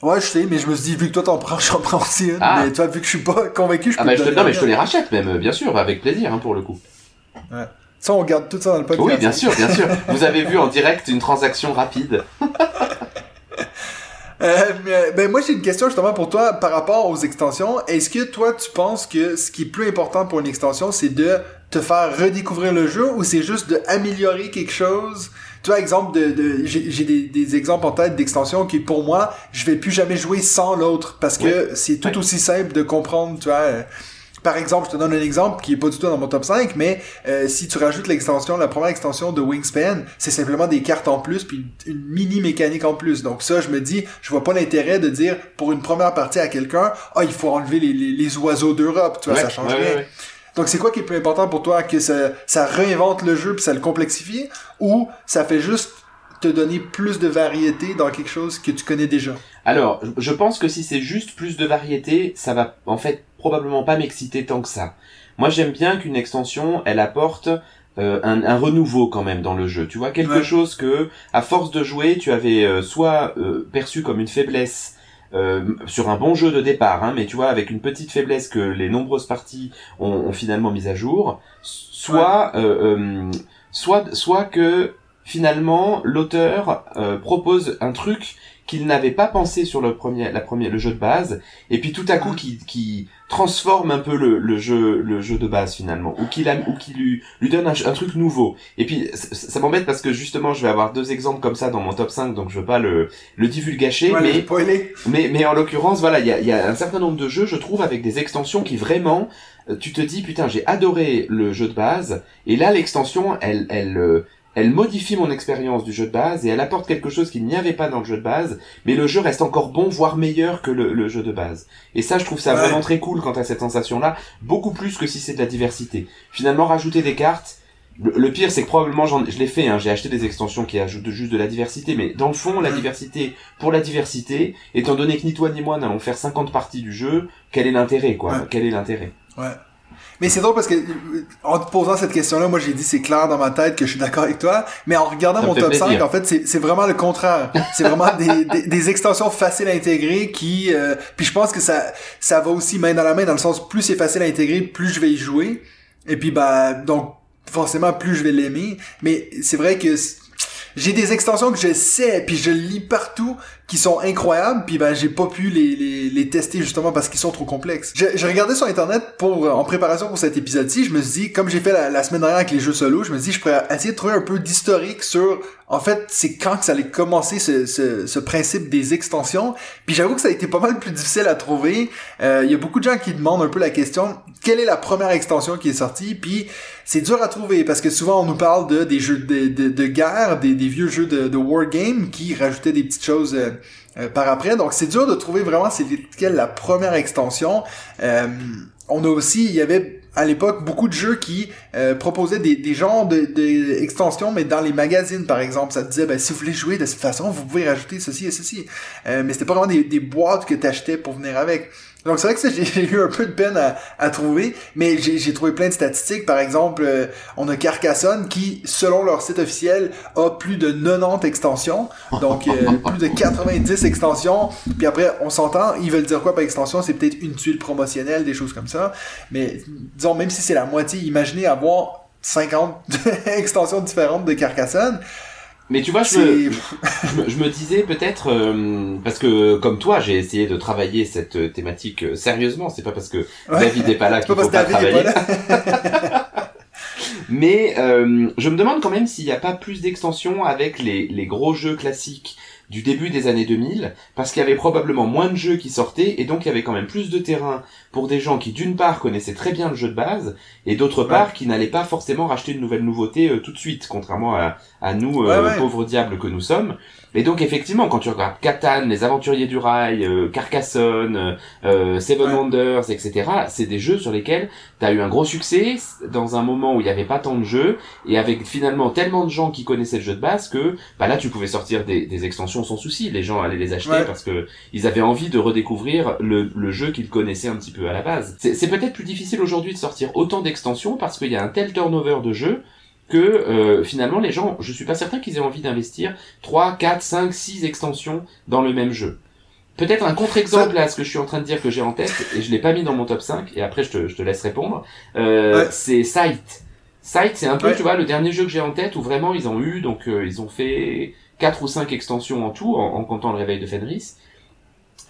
Ouais, je sais, mais je me suis dit, vu que toi t'en prends, j'en prends aussi une. Ah. Mais toi, vu que je suis pas convaincu, je peux Ah, bah, te je te, non, mais je te les rachète même, euh, bien sûr, avec plaisir, hein, pour le coup. Ça, on garde tout ça dans le podcast. Oui, bien sûr, bien sûr. Vous avez vu en direct une transaction rapide. Euh, ben, moi, j'ai une question justement pour toi par rapport aux extensions. Est-ce que toi, tu penses que ce qui est plus important pour une extension, c'est de te faire redécouvrir le jeu ou c'est juste d'améliorer quelque chose? Tu vois, exemple de, de j'ai des, des exemples en tête d'extensions qui, pour moi, je vais plus jamais jouer sans l'autre parce que c'est tout Ouais. aussi simple de comprendre, tu vois. Par exemple, je te donne un exemple qui est pas du tout dans mon top 5, mais euh, si tu rajoutes l'extension, la première extension de Wingspan, c'est simplement des cartes en plus puis une, mini mécanique en plus. Donc ça, je me dis, je vois pas l'intérêt de dire pour une première partie à quelqu'un, ah il faut enlever les, les, les oiseaux d'Europe, tu vois, Ouais, ça change ouais, rien. ouais. Donc c'est quoi qui est plus important pour toi que ça, ça réinvente le jeu puis ça le complexifie ou ça fait juste te donner plus de variété dans quelque chose que tu connais déjà? Alors, je pense que si c'est juste plus de variété, ça va en fait probablement pas m'exciter tant que ça. Moi, j'aime bien qu'une extension, elle apporte euh, un, un renouveau quand même dans le jeu. Tu vois, quelque Ouais. chose que, à force de jouer, tu avais euh, soit euh, perçu comme une faiblesse euh, sur un bon jeu de départ, hein, mais tu vois, avec une petite faiblesse que les nombreuses parties ont, ont finalement mise à jour, soit, euh, euh, soit, soit que finalement l'auteur euh, propose un truc qu'il n'avait pas pensé sur le premier, la première, le jeu de base, et puis tout à coup qui, qui transforme un peu le, le jeu, le jeu de base finalement, ou qui ou qui lui, lui donne un, un truc nouveau. Et puis ça, ça m'embête parce que justement je vais avoir deux exemples comme ça dans mon top 5, donc je veux pas le, le divulgacher, Ouais, mais mais, mais en l'occurrence, voilà, il y a, y a un certain nombre de jeux, je trouve, avec des extensions qui vraiment, euh, tu te dis, putain, j'ai adoré le jeu de base, et là, l'extension, elle, elle, euh, elle modifie mon expérience du jeu de base, et elle apporte quelque chose qu'il n'y avait pas dans le jeu de base, mais le jeu reste encore bon, voire meilleur que le, le jeu de base. Et ça, je trouve ça Ouais. vraiment très cool quant à cette sensation-là, beaucoup plus que si c'est de la diversité. Finalement, rajouter des cartes, le, pire, c'est que probablement, je l'ai fait, hein, j'ai acheté des extensions qui ajoutent juste de la diversité, mais dans le fond, la Mhm. diversité pour la diversité, étant donné que ni toi ni moi n'allons faire 50 parties du jeu, quel est l'intérêt, quoi? Ouais. Quel est l'intérêt? Ouais. Mais c'est drôle parce que, euh, en te posant cette question-là, moi j'ai dit c'est clair dans ma tête que je suis d'accord avec toi, mais en regardant Ça mon top plaisir. 5, en fait, c'est vraiment le contraire. C'est vraiment des, des, des extensions faciles à intégrer qui... euh, puis je pense que ça, ça va aussi main dans la main, dans le sens plus c'est facile à intégrer, plus je vais y jouer. Et puis, bah, donc, forcément, plus je vais l'aimer. Mais c'est vrai que j'ai des extensions que je sais, puis je lis partout, qui sont incroyables, puis ben j'ai pas pu les, les, les tester justement parce qu'ils sont trop complexes. J'ai j'ai regardé sur internet pour euh, en préparation pour cet épisode-ci, je me suis dit, comme j'ai fait la, la semaine dernière avec les jeux solo, je me suis dit je pourrais essayer de trouver un peu d'historique sur en fait c'est quand que ça allait commencer ce, ce, ce principe des extensions. Puis j'avoue que ça a été pas mal plus difficile à trouver. Euh, Il y a beaucoup de gens qui demandent un peu la question quelle est la première extension qui est sortie, puis c'est dur à trouver parce que souvent on nous parle de des jeux de, de, de guerre, des, des vieux jeux de, de wargame qui rajoutaient des petites choses euh, euh, par après. Donc c'est dur de trouver vraiment c'est quelle la première extension. Euh, on a aussi, il y avait à l'époque beaucoup de jeux qui euh, proposaient des, des genres de, de mais dans les magazines par exemple, ça te disait ben, si vous voulez jouer de cette façon, vous pouvez rajouter ceci et ceci. Euh, mais c'était pas vraiment des, des boîtes que t'achetais pour venir avec. Donc c'est vrai que ça, j'ai eu un peu de peine à, à trouver, mais j'ai j'ai trouvé plein de statistiques. Par exemple, euh, on a Carcassonne qui, selon leur site officiel, a plus de 90 extensions. Donc euh, plus de 90 extensions. Puis après, on s'entend, ils veulent dire quoi par extension? C'est peut-être une tuile promotionnelle, des choses comme ça. Mais disons, même si c'est la moitié, imaginez avoir 50 extensions différentes de Carcassonne. Mais tu vois, je me, je, me- je me disais peut-être, euh, parce que comme toi, j'ai essayé de travailler cette euh, thématique euh, sérieusement, c'est pas parce que Ouais. David est pas là qu'il faut pas David travailler. pas. Mais euh, je me demande quand même s'il n'y a pas plus d'extensions avec les, les gros jeux classiques du début des années 2000, parce qu'il y avait probablement moins de jeux qui sortaient, et donc il y avait quand même plus de terrain pour des gens qui d'une part connaissaient très bien le jeu de base, et d'autre part qui n'allaient pas forcément racheter une nouvelle nouveauté euh, tout de suite, contrairement à, à nous, euh, Ouais, ouais. pauvres diables que nous sommes. Et donc effectivement, quand tu regardes Catan, Les Aventuriers du Rail, euh, Carcassonne, euh, euh, Seven Ouais. Wonders, etc., c'est des jeux sur lesquels tu as eu un gros succès dans un moment où il n'y avait pas tant de jeux, et avec finalement tellement de gens qui connaissaient le jeu de base que bah là tu pouvais sortir des, des extensions sans souci. Les gens allaient les acheter Ouais. parce que ils avaient envie de redécouvrir le, le jeu qu'ils connaissaient un petit peu à la base. C'est peut-être plus difficile aujourd'hui de sortir autant d'extensions parce qu'il y a un tel turnover de jeux que euh, finalement les gens, je suis pas certain qu'ils aient envie d'investir 3, 4, 5, 6 extensions dans le même jeu. Peut-être un contre-exemple à ce que je suis en train de dire que j'ai en tête, et je l'ai pas mis dans mon top 5, et après je te, je te laisse répondre, euh, Ouais. c'est Sight. Sight, c'est un peu, Ouais. tu vois, le dernier jeu que j'ai en tête où vraiment ils ont eu, donc euh, ils ont fait quatre ou cinq extensions en tout, en, en comptant le réveil de Fenris.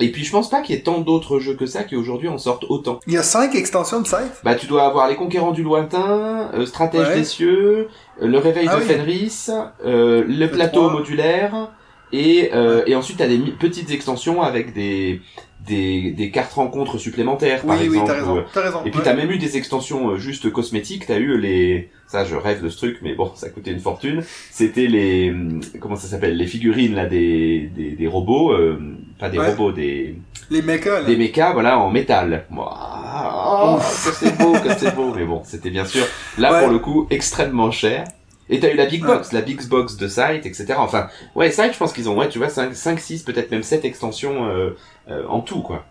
Et puis je pense pas qu'il y ait tant d'autres jeux que ça qui aujourd'hui en sortent autant. Il y a 5 extensions de site Bah tu dois avoir les Conquérants du lointain, euh, Stratège Ouais. des cieux, euh, le réveil Ah de oui. Fenris, euh, le plateau modulaire, et, euh, et ensuite t'as des petites extensions avec des, des, des cartes rencontres supplémentaires par Oui, oui, exemple. t'as raison. euh, T'as raison. et puis ouais. t'as même eu des extensions euh, juste cosmétiques, t'as eu les... Ça je rêve de ce truc, mais bon, ça coûtait une fortune. C'était les... hum, Comment ça s'appelle Les figurines là des, des, des robots, euh, pas des Ouais. robots, des Les mechas, là. des mechas voilà en métal. Ouah, que c'est beau, que c'est beau, mais bon, c'était bien sûr là Ouais. pour le coup extrêmement cher. Et t'as eu la big box, la big box de Sight, etc. Enfin, ouais, Sight, je pense qu'ils ont, ouais, tu vois, 5, 5 6, peut-être même 7 extensions euh, euh, en tout, quoi.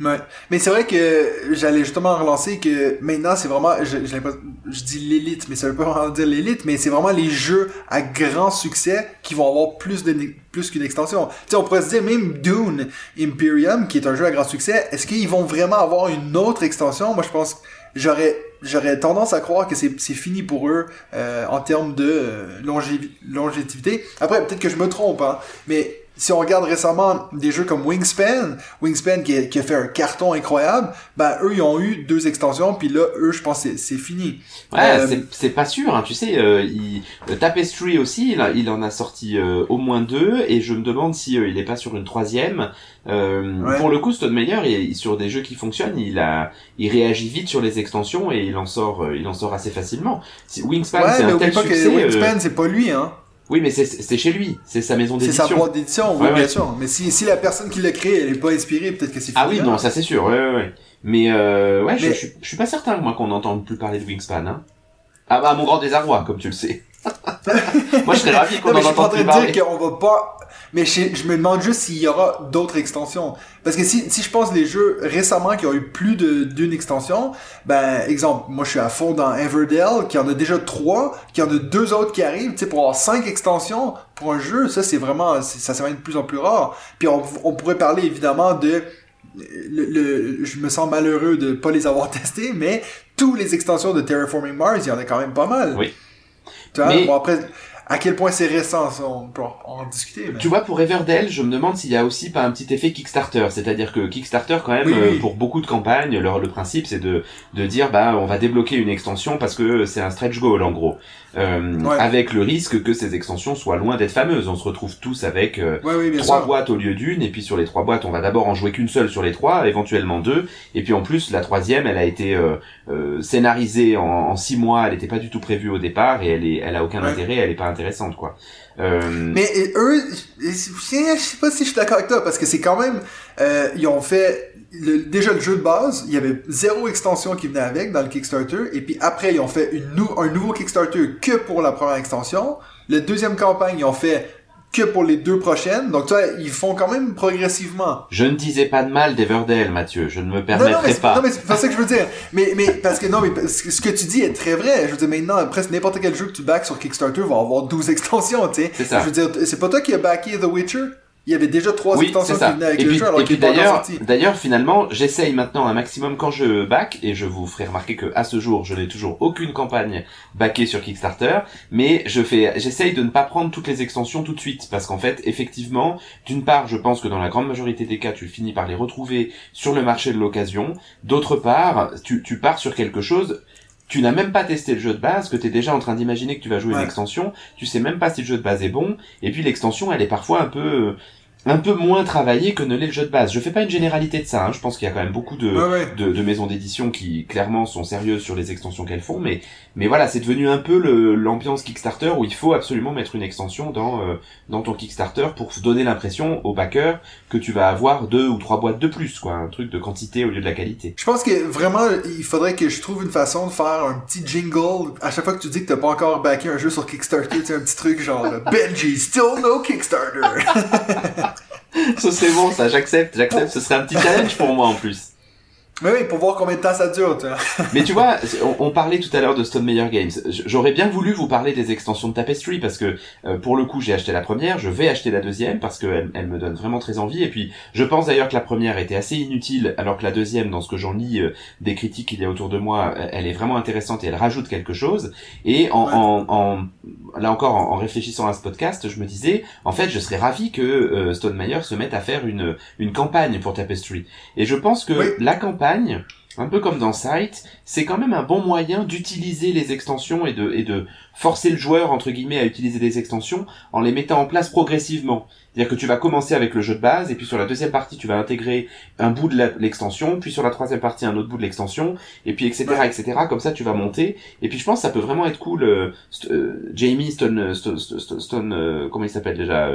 Ouais. Mais c'est vrai que j'allais justement relancer que maintenant c'est vraiment, je, je dis l'élite, mais ça veut pas vraiment dire l'élite, mais c'est vraiment les jeux à grand succès qui vont avoir plus de plus qu'une extension. Tu sais, on pourrait se dire même Dune Imperium, qui est un jeu à grand succès, est-ce qu'ils vont vraiment avoir une autre extension? Moi, je pense j'aurais j'aurais tendance à croire que c'est fini pour eux euh, en termes de euh, longévi- longévité. Après, peut-être que je me trompe, hein, mais si on regarde récemment des jeux comme Wingspan, Wingspan qui a, qui a fait un carton incroyable, ben eux ils ont eu deux extensions, puis là eux je pense que c'est c'est fini. Ouais, Euh, c'est- pas sûr, hein, tu sais, euh, il, euh, Tapestry aussi, il, a- il en a sorti euh, au moins deux, et je me demande si euh, il est pas sur une troisième. Euh, Ouais. Pour le coup, Stone Meyer, il- sur des jeux qui fonctionnent, il a, il réagit vite sur les extensions et il en sort, il en sort assez facilement. Wingspan, ouais, c'est mais un tel pas que succès. euh, Wingspan c'est pas lui, hein. Oui, mais c'est- c'est chez lui, c'est sa maison C'est sa d'édition. boîte d'édition, oui, Ouais, bien ouais. sûr. Mais si, si la personne qui l'a créé, elle est pas inspirée, peut-être que c'est Ah oui, non, ça c'est sûr, ouais, ouais, ouais. Mais euh, ouais, je, Mais- je, je suis pas certain, moi, qu'on n'entende plus parler de Wingspan, hein. Ah bah, à mon grand désarroi, comme tu le sais. Moi, je serais ravi qu'on en je suis pas en entende train plus de parler. dire qu'on va pas... Mais je, je me demande juste s'il y aura d'autres extensions. Parce que si, si je pense les jeux récemment qui ont eu plus d'une extension, ben, exemple, moi je suis à fond dans Everdell, qui en a déjà trois, qui en a deux autres qui arrivent, tu sais, pour avoir cinq extensions pour un jeu, ça c'est vraiment, ça s'avère de plus en plus rare. Puis on, on pourrait parler évidemment de... Le, le- je me sens malheureux de pas les avoir testés, mais tous les extensions de Terraforming Mars, il y en a quand même pas mal. Oui. Tu vois, Mais- bon après, à quel point c'est récent, ça, on peut en discuter. mais- Tu vois, pour Everdell, je me demande s'il y a aussi pas un petit effet Kickstarter. C'est-à-dire que Kickstarter, quand même, Oui, euh, pour beaucoup de campagnes, le, le principe, c'est de, de dire, bah, on va débloquer une extension parce que c'est un stretch goal, en gros. Euh, Ouais. Avec le risque que ces extensions soient loin d'être fameuses. On se retrouve tous avec euh, Ouais, oui, bien trois sûr. boîtes au lieu d'une, et puis sur les trois boîtes, on va d'abord en jouer qu'une seule sur les trois, éventuellement deux, et puis en plus, la troisième, elle a été euh, euh, scénarisée en, en six mois, elle n'était pas du tout prévue au départ, et elle est, elle a aucun Ouais. intérêt, elle est pas intéressante, quoi. Euh, Mais et eux, je je sais pas si je suis d'accord avec toi, parce que c'est quand même, euh, ils ont fait le- déjà le jeu de base, il y avait zéro extension qui venait avec dans le Kickstarter, et puis après ils ont fait une nou- un nouveau Kickstarter que pour la première extension. La deuxième campagne, ils ont fait que pour les deux prochaines. Donc tu vois, ils font quand même progressivement. Je ne disais pas de mal d'Everdell, Mathieu. Je ne me Non, non, permettrai mais pas. non, mais c'est pas ça que je veux dire. Mais, mais, parce que, non, mais ce que tu dis est très vrai. Je veux dire, maintenant, presque n'importe quel jeu que tu backs sur Kickstarter va avoir 12 extensions, tu sais. C'est ça. Je veux dire, c'est pas toi qui as backé The Witcher? Il y avait déjà trois Oui, extensions qui venaient avec Et le puis, jeu alors et puis d'ailleurs, d'ailleurs, finalement, j'essaye maintenant un maximum quand je back, et je vous ferai remarquer que à ce jour, je n'ai toujours aucune campagne backée sur Kickstarter, mais je fais, j'essaye de ne pas prendre toutes les extensions tout de suite, parce qu'en fait, effectivement, d'une part, je pense que dans la grande majorité des cas, tu finis par les retrouver sur le marché de l'occasion. D'autre part, tu, tu pars sur quelque chose. Tu n'as même pas testé le jeu de base, que tu es déjà en train d'imaginer que tu vas jouer Ouais. une extension, tu sais même pas si le jeu de base est bon, et puis l'extension, elle est parfois un peu, un peu moins travaillée que ne l'est le jeu de base. Je fais pas une généralité de ça, hein. je pense qu'il y a quand même beaucoup de, Ouais, ouais. de, de maisons d'édition qui clairement sont sérieuses sur les extensions qu'elles font, mais mais voilà, c'est devenu un peu l'ambiance Kickstarter où il faut absolument mettre une extension dans euh, dans ton Kickstarter pour donner l'impression au backer que tu vas avoir deux ou trois boîtes de plus, quoi, un truc de quantité au lieu de la qualité. Je pense que vraiment, il faudrait que je trouve une façon de faire un petit jingle à chaque fois que tu dis que t'as pas encore backé un jeu sur Kickstarter, tu sais, un petit truc genre Benji, still no Kickstarter. ça c'est bon, ça, j'accepte, j'accepte. Ce serait un petit challenge pour moi en plus. Mais oui, pour voir combien de temps ça dure, tu vois. Mais tu vois, on, on parlait tout à l'heure de Stone Meyer Games. J'aurais bien voulu vous parler des extensions de Tapestry parce que euh, pour le coup j'ai acheté la première, je vais acheter la deuxième parce qu'elle elle me donne vraiment très envie. Et puis je pense d'ailleurs que la première était assez inutile alors que la deuxième, dans ce que j'en lis euh, des critiques qu'il y a autour de moi, euh, elle est vraiment intéressante et elle rajoute quelque chose. Et en, Ouais. en, en- là encore en, en réfléchissant à ce podcast, je me disais en fait je serais ravi que euh, Stone Meyer se mette à faire une, une campagne pour Tapestry. Et je pense que Oui. la campagne un peu comme dans Sight, c'est quand même un bon moyen d'utiliser les extensions et de, et de forcer le joueur, entre guillemets, à utiliser des extensions en les mettant en place progressivement. C'est-à-dire que tu vas commencer avec le jeu de base, et puis sur la deuxième partie, tu vas intégrer un bout de l'extension, puis sur la troisième partie, un autre bout de l'extension, et puis etc., etc., comme ça, tu vas monter. Et puis je pense que ça peut vraiment être cool. euh, euh, Jamie Stone, euh, Stone, Stone, Stone, euh, comment il s'appelle déjà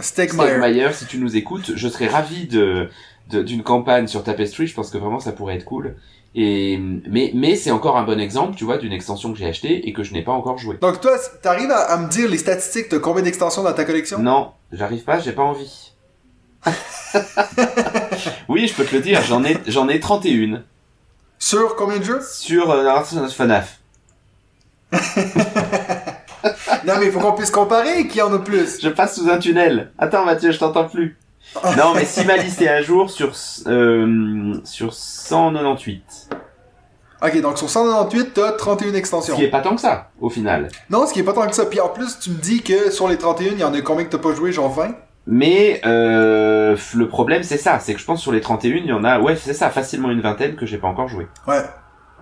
Stegmeyer. Stegmeyer, si tu nous écoutes, je serais ravi de- d'une campagne sur Tapestry. Je pense que vraiment ça pourrait être cool. Et mais mais c'est encore un bon exemple, tu vois, d'une extension que j'ai achetée et que je n'ai pas encore joué. Donc toi, t'arrives à, à me dire les statistiques de combien d'extensions dans ta collection? Non, j'arrive pas, j'ai pas envie. oui, je peux te le dire, j'en ai j'en ai 31 Sur combien de jeux? sur euh, FNAF. Non mais il faut qu'on puisse comparer qui en a plus. Je passe sous un tunnel. Attends Mathieu, je t'entends plus. Non, mais si ma liste est à jour sur euh, sur 198. Ok, donc sur 198, t'as 31 Ce extensions. qui est pas tant que ça, au final. Non, ce qui est pas tant que ça. Puis en plus, tu me dis que sur les 31, il y en a combien que t'as pas joué, genre 20? Mais euh, le problème c'est ça, c'est que je pense sur les 31, il y en a, ouais c'est ça, facilement une vingtaine que j'ai pas encore joué. Ouais.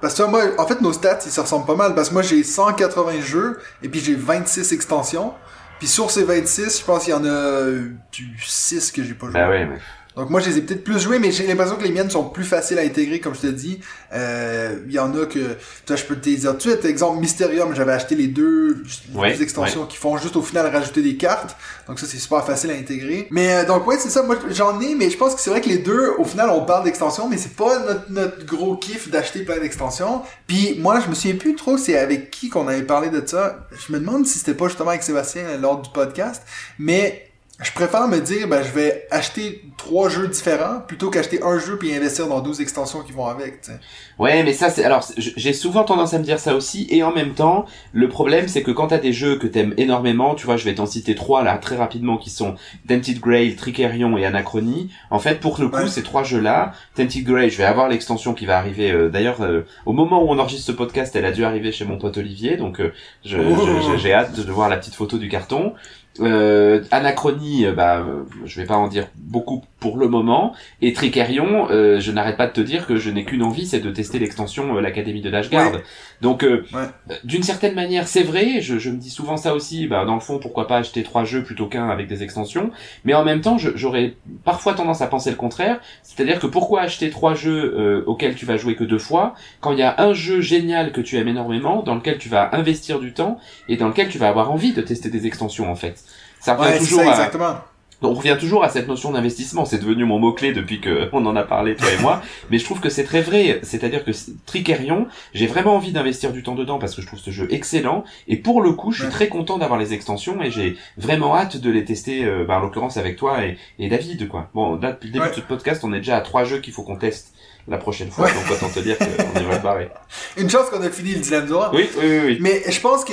Parce que moi, en fait, nos stats, ils se ressemblent pas mal. Parce que moi, j'ai 180 jeux, et puis j'ai 26 extensions. Puis sur ces 26, je pense qu'il y en a euh, du 6 que j'ai pas joué. Bah ouais, mais... Donc moi, je les ai peut-être plus joués, mais j'ai l'impression que les miennes sont plus faciles à intégrer, comme je te dis. Euh, Il y en a que, toi, je peux te dire tout de suite. Exemple, Mysterium, j'avais acheté les deux, Ouais, extensions qui font juste au final rajouter des cartes. Donc ça, c'est super facile à intégrer. Mais euh, donc ouais, c'est ça. Moi, j'en ai, mais je pense que c'est vrai que les deux, au final, on parle d'extensions, mais c'est pas notre, notre gros kiff d'acheter plein d'extensions. Puis moi, je me souviens plus trop c'est avec qui qu'on avait parlé de ça. Je me demande si c'était pas justement avec Sébastien euh, lors du podcast, mais je préfère me dire, ben, je vais acheter trois jeux différents plutôt qu'acheter un jeu puis investir dans 12 extensions qui vont avec, tu sais. Ouais, mais ça c'est alors j'ai souvent tendance à me dire ça aussi et en même temps le problème c'est que quand t'as des jeux que t'aimes énormément, tu vois, je vais t'en citer trois là très rapidement qui sont Dented Grail, Tricerion et Anachronie. En fait, pour le coup, Ouais. ces trois jeux-là, Dented Grail, je vais avoir l'extension qui va arriver. euh, D'ailleurs, euh, au moment où on enregistre ce podcast, elle a dû arriver chez mon pote Olivier, donc euh, Oh. j'ai hâte de voir la petite photo du carton. Euh, Anachronie, euh, bah, euh, je vais pas en dire beaucoup pour le moment. Et Tricerion, euh, je n'arrête pas de te dire que je n'ai qu'une envie, c'est de tester l'extension euh, l'Académie de Dashguard. Ouais. Donc, euh, Ouais. euh, d'une certaine manière, c'est vrai. Je, je me dis souvent ça aussi. Bah, dans le fond, pourquoi pas acheter trois jeux plutôt qu'un avec des extensions. Mais en même temps, j'aurais parfois tendance à penser le contraire. C'est-à-dire que pourquoi acheter trois jeux euh, auxquels tu vas jouer que deux fois quand il y a un jeu génial que tu aimes énormément, dans lequel tu vas investir du temps et dans lequel tu vas avoir envie de tester des extensions en fait. Ça revient Ouais, toujours ça, à, exactement. On revient toujours à cette notion d'investissement. C'est devenu mon mot-clé depuis que on en a parlé, toi et moi. Mais je trouve que c'est très vrai. C'est-à-dire que Tricerion, j'ai vraiment envie d'investir du temps dedans parce que je trouve ce jeu excellent. Et pour le coup, je suis Ouais. très content d'avoir les extensions et j'ai vraiment hâte de les tester, euh, bah, en l'occurrence avec toi et, et David, quoi. Bon, là, depuis le début Ouais. de ce podcast, on est déjà à trois jeux qu'il faut qu'on teste la prochaine fois. Ouais. Donc, autant te dire qu'on est mal barré. Une chance qu'on a fini le dilemme. Oui, oui, oui, oui. Mais je pense que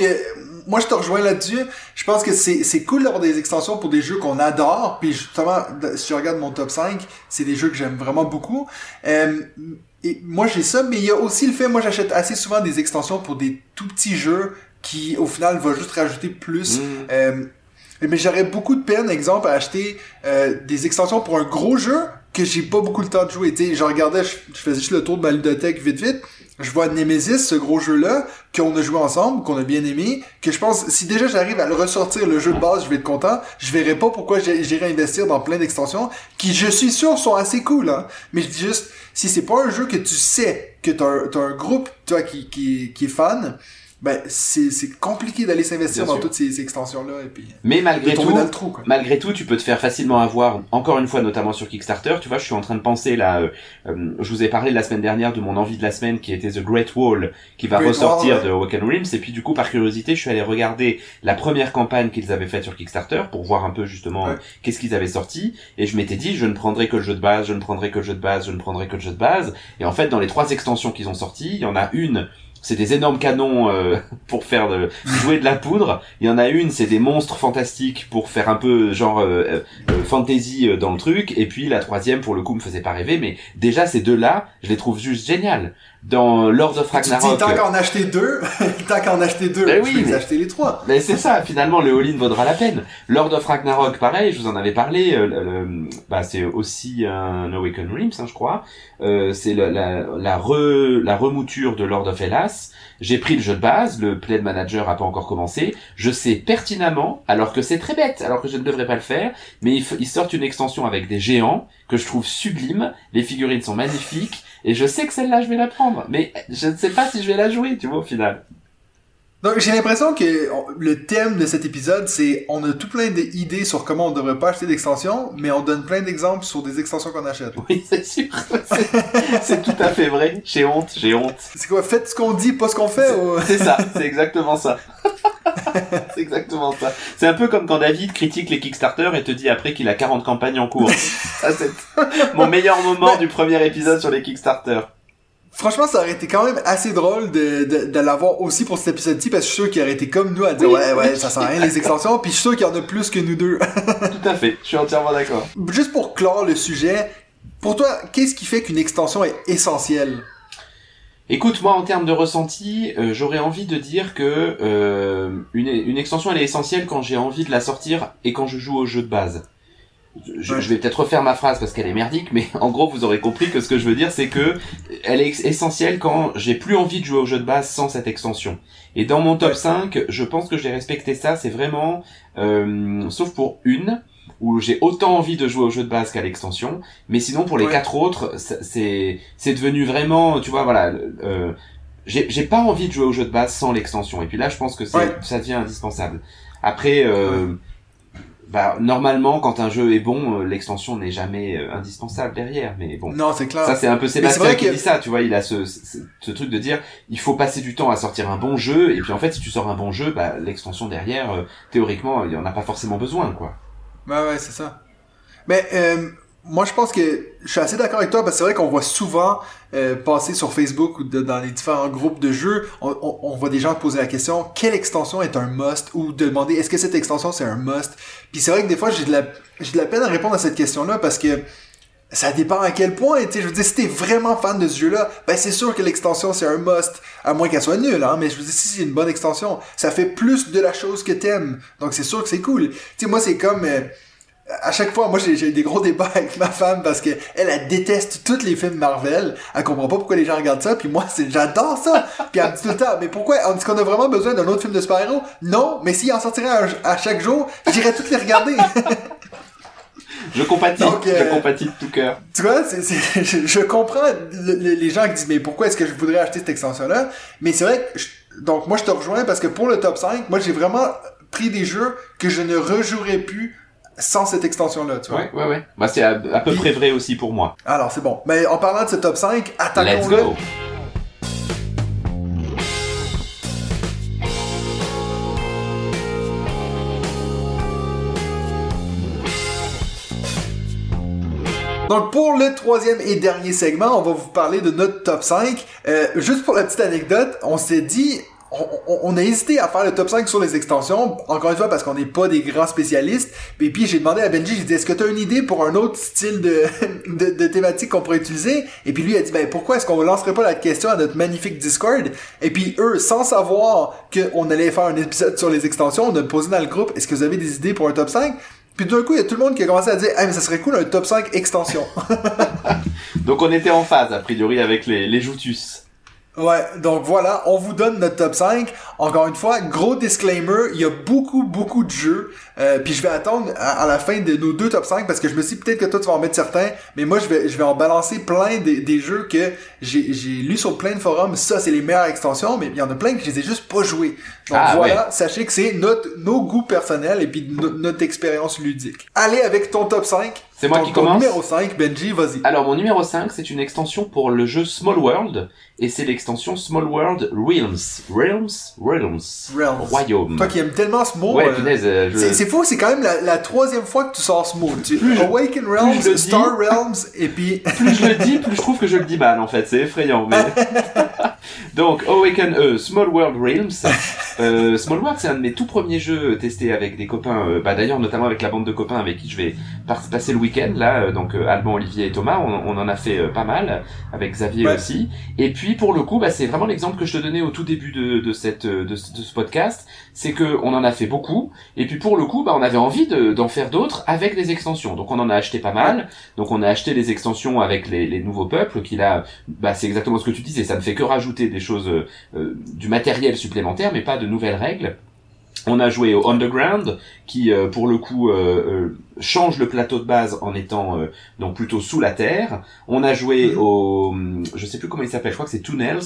moi je te rejoins là-dessus. Je pense que c'est c'est cool d'avoir des extensions pour des jeux qu'on adore. Puis justement, si je regarde mon top 5, c'est des jeux que j'aime vraiment beaucoup. Euh, et moi j'ai ça, mais il y a aussi le fait, moi j'achète assez souvent des extensions pour des tout petits jeux qui au final va juste rajouter plus. Mm. Euh, mais j'aurais beaucoup de peine, exemple, à acheter euh, des extensions pour un gros jeu que j'ai pas beaucoup le temps de jouer. Tu sais, je regardais, je, je faisais juste le tour de ma ludothèque vite vite. Je vois Nemesis, ce gros jeu-là, qu'on a joué ensemble, qu'on a bien aimé, que je pense, si déjà j'arrive à le ressortir, le jeu de base, je vais être content. Je verrai pas pourquoi j'irai investir dans plein d'extensions, qui, je suis sûr, sont assez cool, hein. Mais je dis juste, si c'est pas un jeu que tu sais, que t'as un, t'as un groupe, toi, qui, qui, qui est fan, ben, c'est, c'est compliqué d'aller s'investir dans sûr. toutes ces, ces extensions-là, et puis, Mais malgré tout, dans le trou, quoi. malgré tout, tu peux te faire facilement avoir, encore une fois, notamment sur Kickstarter. Tu vois, je suis en train de penser là, euh, euh, je vous ai parlé la semaine dernière de mon envie de la semaine qui était The Great Wall, qui va Great ressortir ouais. de Awaken Realms. Et puis du coup, par curiosité, je suis allé regarder la première campagne qu'ils avaient faite sur Kickstarter pour voir un peu justement Ouais. qu'est-ce qu'ils avaient sorti. Et je m'étais dit, je ne prendrai que le jeu de base, je ne prendrai que le jeu de base, je ne prendrai que le jeu de base. Et en fait, dans les trois extensions qu'ils ont sorties, il y en a une c'est des énormes canons euh, pour faire jouer de la poudre. Il y en a une, c'est des monstres fantastiques pour faire un peu genre euh, euh, fantasy euh, dans le truc. Et puis la troisième, pour le coup, me faisait pas rêver. Mais déjà, ces deux-là, je les trouve juste géniales. Dans Lord of Tu te dis, Ragnarok... tant qu'en acheter deux, tant qu'en acheter deux, Ben je oui, vais les mais- acheter les trois. Mais c'est ça, finalement, le all-in vaudra la peine. Lord of Ragnarok, pareil, je vous en avais parlé. euh, le- bah, c'est aussi un Awaken Realms, hein, je crois. Euh, c'est la, la, la, re- la remouture de Lord of Hellas. J'ai pris le jeu de base, le Play Manager a pas encore commencé. Je sais pertinemment, alors que c'est très bête, alors que je ne devrais pas le faire, mais ils, ils sortent une extension avec des géants que je trouve sublime. Les figurines sont magnifiques. Et je sais que celle-là, je vais la prendre. Mais je ne sais pas si je vais la jouer, tu vois, au final. Donc j'ai l'impression que le thème de cet épisode, c'est on a tout plein d'idées sur comment on devrait pas acheter d'extensions, mais on donne plein d'exemples sur des extensions qu'on achète. Oui, c'est sûr. C'est- tout à fait vrai. J'ai honte, j'ai honte. C'est quoi, faites ce qu'on dit, pas ce qu'on fait ou... C'est ça, c'est exactement ça. c'est exactement ça. C'est un peu comme quand David critique les Kickstarter et te dit après qu'il a 40 campagnes en cours. Ça, c'est mon meilleur moment du premier épisode sur les Kickstarter. Franchement, ça aurait été quand même assez drôle de, de, de l'avoir aussi pour cet épisode-ci, parce que je suis sûr qu'il aurait été comme nous à dire Oui. ouais, ouais, ça sert à rien les extensions, puis je suis sûr qu'il y en a plus que nous deux. Tout à fait, je suis entièrement d'accord. Juste pour clore le sujet, pour toi, qu'est-ce qui fait qu'une extension est essentielle? Écoute, moi en termes de ressenti, euh, j'aurais envie de dire que euh, une, une extension elle est essentielle quand j'ai envie de la sortir et quand je joue au jeu de base. Je, je vais peut-être refaire ma phrase parce qu'elle est merdique, mais en gros vous aurez compris que ce que je veux dire c'est que elle est essentielle quand j'ai plus envie de jouer au jeu de base sans cette extension. Et dans mon top Ouais. 5, je pense que j'ai respecté ça, c'est vraiment, euh, sauf pour une, où j'ai autant envie de jouer au jeu de base qu'à l'extension, mais sinon pour les Ouais. quatre autres, c'est c'est devenu vraiment, tu vois, voilà, euh, j'ai pas envie de jouer au jeu de base sans l'extension. Et puis là, je pense que Ouais. ça devient indispensable. Après, euh, bah normalement, quand un jeu est bon, euh, l'extension n'est jamais euh, indispensable derrière. Mais bon, Non, c'est clair. ça c'est un peu Sébastien qui que- dit ça. Tu vois, il a ce, ce, ce truc de dire, il faut passer du temps à sortir un bon jeu. Et puis en fait, si tu sors un bon jeu, bah l'extension derrière, euh, théoriquement, il y en a pas forcément besoin, quoi. Ouais, ouais, c'est ça. Mais euh, moi, je pense que je suis assez d'accord avec toi parce que c'est vrai qu'on voit souvent euh, passer sur Facebook ou dans les différents groupes de jeux, on, voit des gens poser la question quelle extension est un must? Ou de demander est-ce que cette extension c'est un must? Puis c'est vrai que des fois j'ai de la j'ai de la peine à répondre à cette question-là parce que ça dépend à quel point, tu sais, je veux dire, si t'es vraiment fan de ce jeu-là, ben c'est sûr que l'extension c'est un must, à moins qu'elle soit nulle, hein, mais je veux dire, si c'est une bonne extension, ça fait plus de la chose que t'aimes, donc c'est sûr que c'est cool. Tu sais, moi c'est comme, euh, à chaque fois, moi j'ai j'ai des gros débats avec ma femme parce que elle, elle déteste tous les films Marvel, elle comprend pas pourquoi les gens regardent ça, puis moi j'adore ça, puis elle me dit tout le temps, mais pourquoi, est-ce qu'on a vraiment besoin d'un autre film de super-héros? Non, mais s'il en sortirait un à chaque jour, j'irais toutes les regarder. Je compatis, Donc, euh, je compatis de tout cœur. Tu vois, je, je comprends le- le- les gens qui disent mais pourquoi est-ce que je voudrais acheter cette extension-là? Mais c'est vrai que je- donc moi je te rejoins parce que pour le top 5, moi j'ai vraiment pris des jeux que je ne rejouerai plus sans cette extension-là, tu vois. Ouais, ouais, ouais. Bah c'est à, à peu Puis- près vrai aussi pour moi. Alors c'est bon. Mais en parlant de ce top 5, Let's attaquons-le. go. Donc pour le troisième et dernier segment, on va vous parler de notre top 5. Euh, juste pour la petite anecdote, on s'est dit, on, on- on a hésité à faire le top 5 sur les extensions, encore une fois parce qu'on n'est pas des grands spécialistes. Et puis j'ai demandé à Benji, j'ai dit, est-ce que tu as une idée pour un autre style de, de, de thématique qu'on pourrait utiliser? Et puis lui a dit, ben pourquoi est-ce qu'on lancerait pas la question à notre magnifique Discord? Et puis eux, sans savoir qu'on allait faire un épisode sur les extensions, on a posé dans le groupe, est-ce que vous avez des idées pour un top 5? Puis d'un coup, il y a tout le monde qui a commencé à dire, ah mais ça serait cool un top 5 extension. Donc on était en phase a priori avec les, les Joutus. Ouais, donc voilà, on vous donne notre top 5. Encore une fois, gros disclaimer, il y a beaucoup, beaucoup de jeux. Euh, puis je vais attendre à, à la fin de nos deux top 5 parce que je me suis dit peut-être que toi tu vas en mettre certains, mais moi je vais, je vais en balancer plein des, des jeux que j'ai j'ai lu sur plein de forums. Ça, c'est les meilleures extensions, mais il y en a plein que je les ai juste pas joués. Donc Ah, voilà, sachez que c'est notre, nos goûts personnels et puis no- notre expérience ludique. Allez avec ton top 5. C'est moi Ton- qui ton commence numéro 5, Benji, vas-y. Alors mon numéro 5, c'est une extension pour le jeu Small World, et c'est l'extension Small World Realms. Realms? Realms. Realms. Royaume. Toi qui aimes tellement ce mot. Ouais, euh, punaise, euh, je... C'est, c'est fou, c'est quand même la, la troisième fois que tu sors ce mot. Tu, Plus Awaken je Realms, le dis- Star Realms, et puis... plus je le dis, plus je trouve que je le dis mal en fait, c'est effrayant. Mais... Donc Awaken, euh, Small World Realms. Euh, Small World, c'est un de mes tout premiers jeux testés avec des copains. euh, bah d'ailleurs notamment avec la bande de copains avec qui je vais passer le week-end là. euh, donc euh, Alban, Olivier et Thomas, on, on en a fait euh, pas mal avec Xavier Ouais. aussi. Et puis pour le coup, bah, c'est vraiment l'exemple que je te donnais au tout début de, de cette euh, de, ce- de ce podcast, c'est que on en a fait beaucoup. Et puis pour le coup, bah, on avait envie de- d'en faire d'autres avec des extensions. Donc on en a acheté pas mal. Donc on a acheté les extensions avec les, les nouveaux peuples qui là, bah, c'est exactement ce que tu disais, ça ne fait que rajouter des choses, euh, euh, du matériel supplémentaire, mais pas de nouvelles règles. On a joué au Underground, qui euh, pour le coup euh, euh, change le plateau de base en étant donc plutôt sous la terre. On a joué Mhm. au, je sais plus comment il s'appelle, je crois que c'est Tunnels,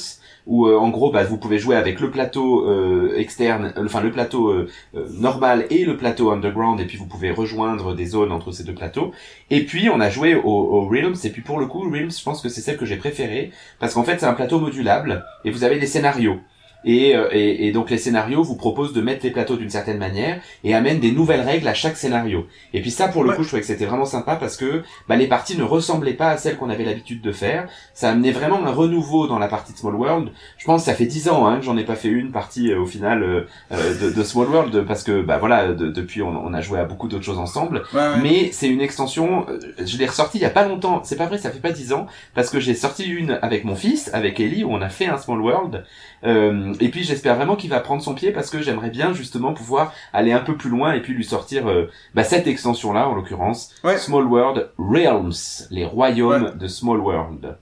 où en gros bah, vous pouvez jouer avec le plateau externe, enfin le plateau normal et le plateau Underground, et puis vous pouvez rejoindre des zones entre ces deux plateaux. Et puis on a joué au, au Realms, et puis pour le coup Realms, je pense que c'est celle que j'ai préférée, parce qu'en fait c'est un plateau modulable, et vous avez des scénarios. Et, euh, et, et donc les scénarios vous proposent de mettre les plateaux d'une certaine manière et amènent des nouvelles règles à chaque scénario. Et puis ça, pour le Ouais. coup, je trouvais que c'était vraiment sympa parce que bah, les parties ne ressemblaient pas à celles qu'on avait l'habitude de faire. Ça amenait vraiment un renouveau dans la partie de Small World. Je pense que ça fait dix ans hein, que j'en ai pas fait une partie euh, au final euh, euh, de, de Small World parce que bah voilà, de- depuis on, on a joué à beaucoup d'autres choses ensemble. Ouais, ouais. Mais c'est une extension, euh, je l'ai ressortie il y a pas longtemps, c'est pas vrai, ça fait pas dix ans, parce que j'ai sorti une avec mon fils, avec Ellie, où on a fait un Small World, euh, et puis j'espère vraiment qu'il va prendre son pied, parce que j'aimerais bien justement pouvoir aller un peu plus loin, et puis lui sortir euh, bah, cette extension-là, en l'occurrence, Ouais. Small World Realms, les royaumes de Small World.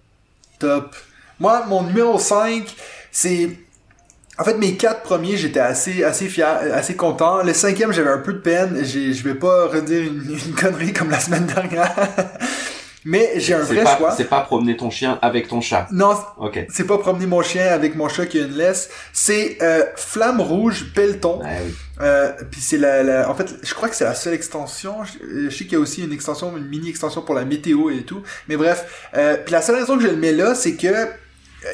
Top. Moi, mon numéro 5, c'est... En fait, mes quatre premiers, j'étais assez, assez fier, assez content. Le cinquième, j'avais un peu de peine. Je vais pas redire une, une connerie comme la semaine dernière. Mais j'ai un vrai pas, choix. c'est pas promener ton chien avec ton chat. Non, Ok. c'est pas promener mon chien avec mon chat qui a une laisse. C'est euh, Flamme Rouge Pelleton. Ah oui. Euh, puis c'est la, la- en fait, je crois que c'est la seule extension. Je, je sais qu'il y a aussi une extension, une mini extension pour la météo et tout. Mais bref, euh, puis la seule raison que je le mets là, c'est que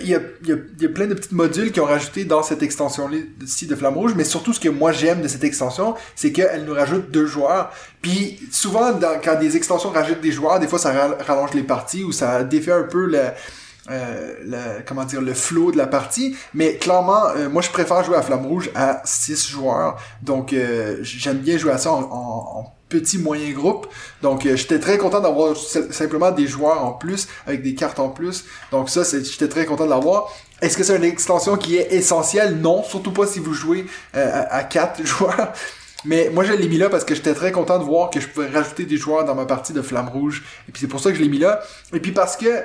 il y a, il y, a, plein de petits modules qui ont rajouté dans cette extension-ci de Flamme Rouge, mais surtout ce que moi j'aime de cette extension, c'est qu'elle nous rajoute deux joueurs. Puis souvent, quand des extensions rajoutent des joueurs, des fois ça ra- rallonge les parties ou ça défait un peu le, euh, le- comment dire le flow de la partie mais clairement euh, moi je préfère jouer à Flamme Rouge à 6 joueurs donc euh, j'aime bien jouer à ça en, en petit moyen groupe donc euh, j'étais très content d'avoir sim- simplement des joueurs en plus avec des cartes en plus donc ça j'étais très content de l'avoir est-ce que c'est une extension qui est essentielle? Non surtout pas si vous jouez euh, à, à 4 joueurs mais moi, je l'ai mis là parce que j'étais très content de voir que je pouvais rajouter des joueurs dans ma partie de Flamme Rouge. Et puis c'est pour ça que je l'ai mis là. Et puis parce que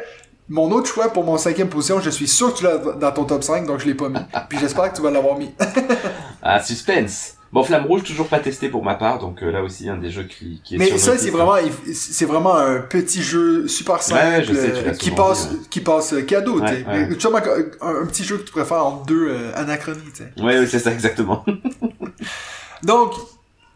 mon autre choix pour mon cinquième position, je suis sûr que tu l'as dans ton top 5, donc je l'ai pas mis. Puis j'espère que tu vas l'avoir mis. Ah, suspense. Bon, Flamme Rouge, toujours pas testé pour ma part, donc euh, là aussi, un des jeux qui, qui est Mais sur ça, c'est vraiment, c'est vraiment un petit jeu super simple Ouais, je sais, tu l'as euh, qui souvent passe, dit, qui passe euh, cadeau. Ouais, tu sais. un, un petit jeu que tu pourrais faire en deux euh, anachronies. tu sais. Ouais, ouais, c'est ça, exactement. Donc,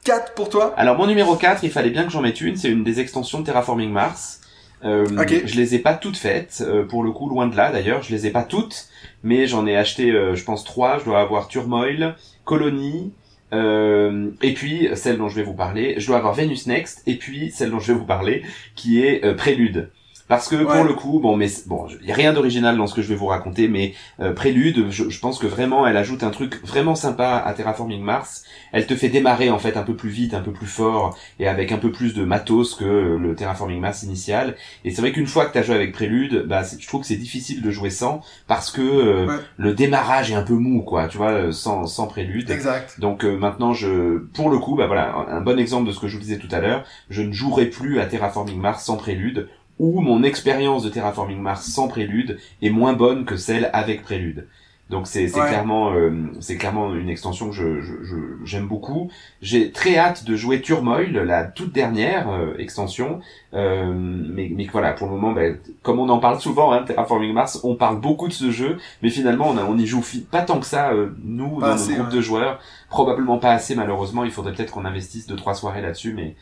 4 pour toi. Alors mon numéro 4, il fallait bien que j'en mette une, c'est une des extensions de Terraforming Mars. Euh, Ok. Je les ai pas toutes faites, euh, pour le coup loin de là d'ailleurs, je les ai pas toutes, mais j'en ai acheté euh, je pense trois, je dois avoir Turmoil, Colony, euh, et puis celle dont je vais vous parler, je dois avoir Venus Next, et puis celle dont je vais vous parler, qui est euh, Prélude. Parce que Ouais. pour le coup, bon, mais bon, il y a rien d'original dans ce que je vais vous raconter, mais euh, Prélude, je, je pense que vraiment, elle ajoute un truc vraiment sympa à Terraforming Mars. Elle te fait démarrer en fait un peu plus vite, un peu plus fort, et avec un peu plus de matos que le Terraforming Mars initial. Et c'est vrai qu'une fois que tu as joué avec Prélude, bah, je trouve que c'est difficile de jouer sans, parce que euh, Ouais. le démarrage est un peu mou, quoi, tu vois, euh, sans, sans Prélude. Exact. Donc euh, maintenant, je, pour le coup, bah voilà, un un bon exemple de ce que je vous disais tout à l'heure, je ne jouerai plus à Terraforming Mars sans prélude, ou mon expérience de Terraforming Mars sans prélude est moins bonne que celle avec prélude. Donc c'est Ouais. clairement euh, c'est clairement une extension que je je- je- j'aime beaucoup. J'ai très hâte de jouer Turmoil, la toute dernière euh, extension. Euh, mais mais voilà, pour le moment, ben, comme on en parle souvent, hein, Terraforming Mars, on parle beaucoup de ce jeu, mais finalement on a, on y joue pas tant que ça euh, nous Pas dans assez, notre groupe ouais. de joueurs. Probablement pas assez malheureusement. Il faudrait peut-être qu'on investisse deux trois soirées là-dessus, mais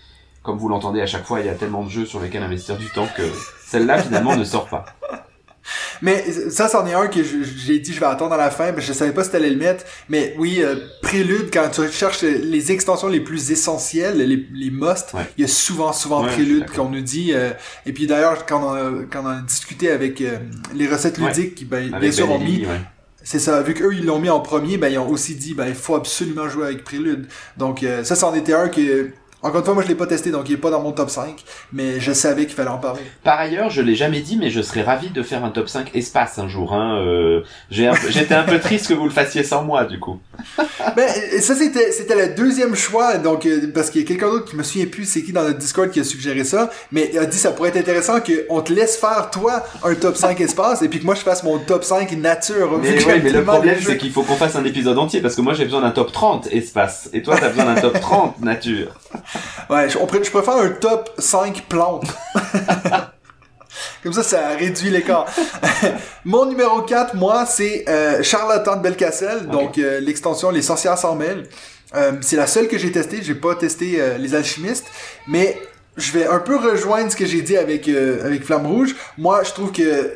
comme vous l'entendez à chaque fois, il y a tellement de jeux sur lesquels investir du temps que celle-là finalement ne sort pas. Mais ça, c'en est un que j'ai dit je vais attendre à la fin, mais je savais pas si t'allais le mettre. Mais oui, euh, Prélude, quand tu cherches les extensions les plus essentielles, les, les must, Ouais. il y a souvent, souvent Ouais, Prélude qu'on nous dit. euh, et puis d'ailleurs, quand on, a, quand on a discuté avec euh, les recettes Ouais. ludiques, qui ben, bien sûr ont mis, ouais. c'est ça, vu qu'eux ils l'ont mis en premier, ben ils ont aussi dit ben il faut absolument jouer avec Prélude. Donc euh, ça, c'en était un que encore une fois, moi je l'ai pas testé, donc il est pas dans mon top 5, mais je savais qu'il fallait en parler. Par ailleurs, je l'ai jamais dit, mais je serais ravi de faire un top 5 espace un jour. Hein. Euh, j'ai un J'étais un peu triste que vous le fassiez sans moi, du coup. Ben, ça c'était c'était le deuxième choix, donc euh, parce qu'il y a quelqu'un d'autre qui me souvient plus c'est qui dans notre Discord qui a suggéré ça, mais il a dit ça pourrait être intéressant qu'on te laisse faire toi un top 5 espace et puis que moi je fasse mon top 5 nature. Mais, ouais, le problème, c'est qu'il faut qu'on fasse un épisode entier, parce que moi j'ai besoin d'un top 30 espace, et toi t'as besoin d'un top 30 nature. Ouais, je, on pourrait- je préfère un top 5 plantes. Comme ça, ça réduit l'écart. Mon numéro 4, moi, c'est euh, Charlatan de Belcacel, donc euh, l'extension Les Sorcières sans mêle. Euh, c'est la seule que j'ai testée. J'ai pas testé Les Alchimistes, mais je vais un peu rejoindre ce que j'ai dit avec avec Flamme Rouge. Moi, je trouve que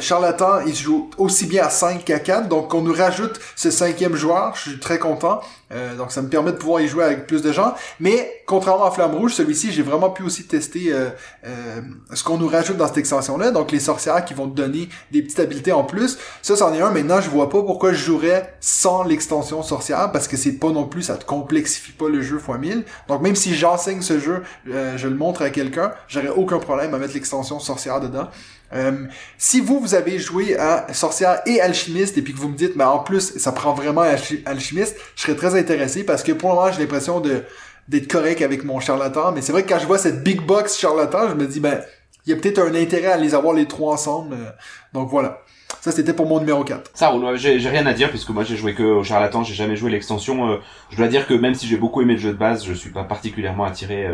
Charlatan, il joue aussi bien à 5 qu'à 4, donc on nous rajoute ce cinquième joueur, je suis très content. Euh, donc ça me permet de pouvoir y jouer avec plus de gens. Mais contrairement à Flamme Rouge, celui-ci, j'ai vraiment pu aussi tester euh, euh, ce qu'on nous rajoute dans cette extension-là. Donc les sorcières qui vont te donner des petites habiletés en plus. Ça, c'en est un. Maintenant, je vois pas pourquoi je jouerais sans l'extension sorcière, parce que c'est pas non plus, ça te complexifie pas le jeu x 1000. Donc même si j'enseigne ce jeu, je le montre à quelqu'un, j'aurais aucun problème à mettre l'extension sorcière dedans. Euh, si vous, vous avez joué à Sorcière et Alchimiste et puis que vous me dites, mais en plus, ça prend vraiment Alchimiste, je serais très intéressé parce que pour le moment, j'ai l'impression de d'être correct avec mon charlatan. Mais c'est vrai que quand je vois cette big box charlatan, je me dis, ben, il y a peut-être un intérêt à les avoir les trois ensemble. Euh, donc voilà. Ça, c'était pour mon numéro 4. Ça j'ai rien à dire puisque moi j'ai joué que au charlatan, j'ai jamais joué l'extension. Euh, je dois dire que même si j'ai beaucoup aimé le jeu de base, je suis pas particulièrement attiré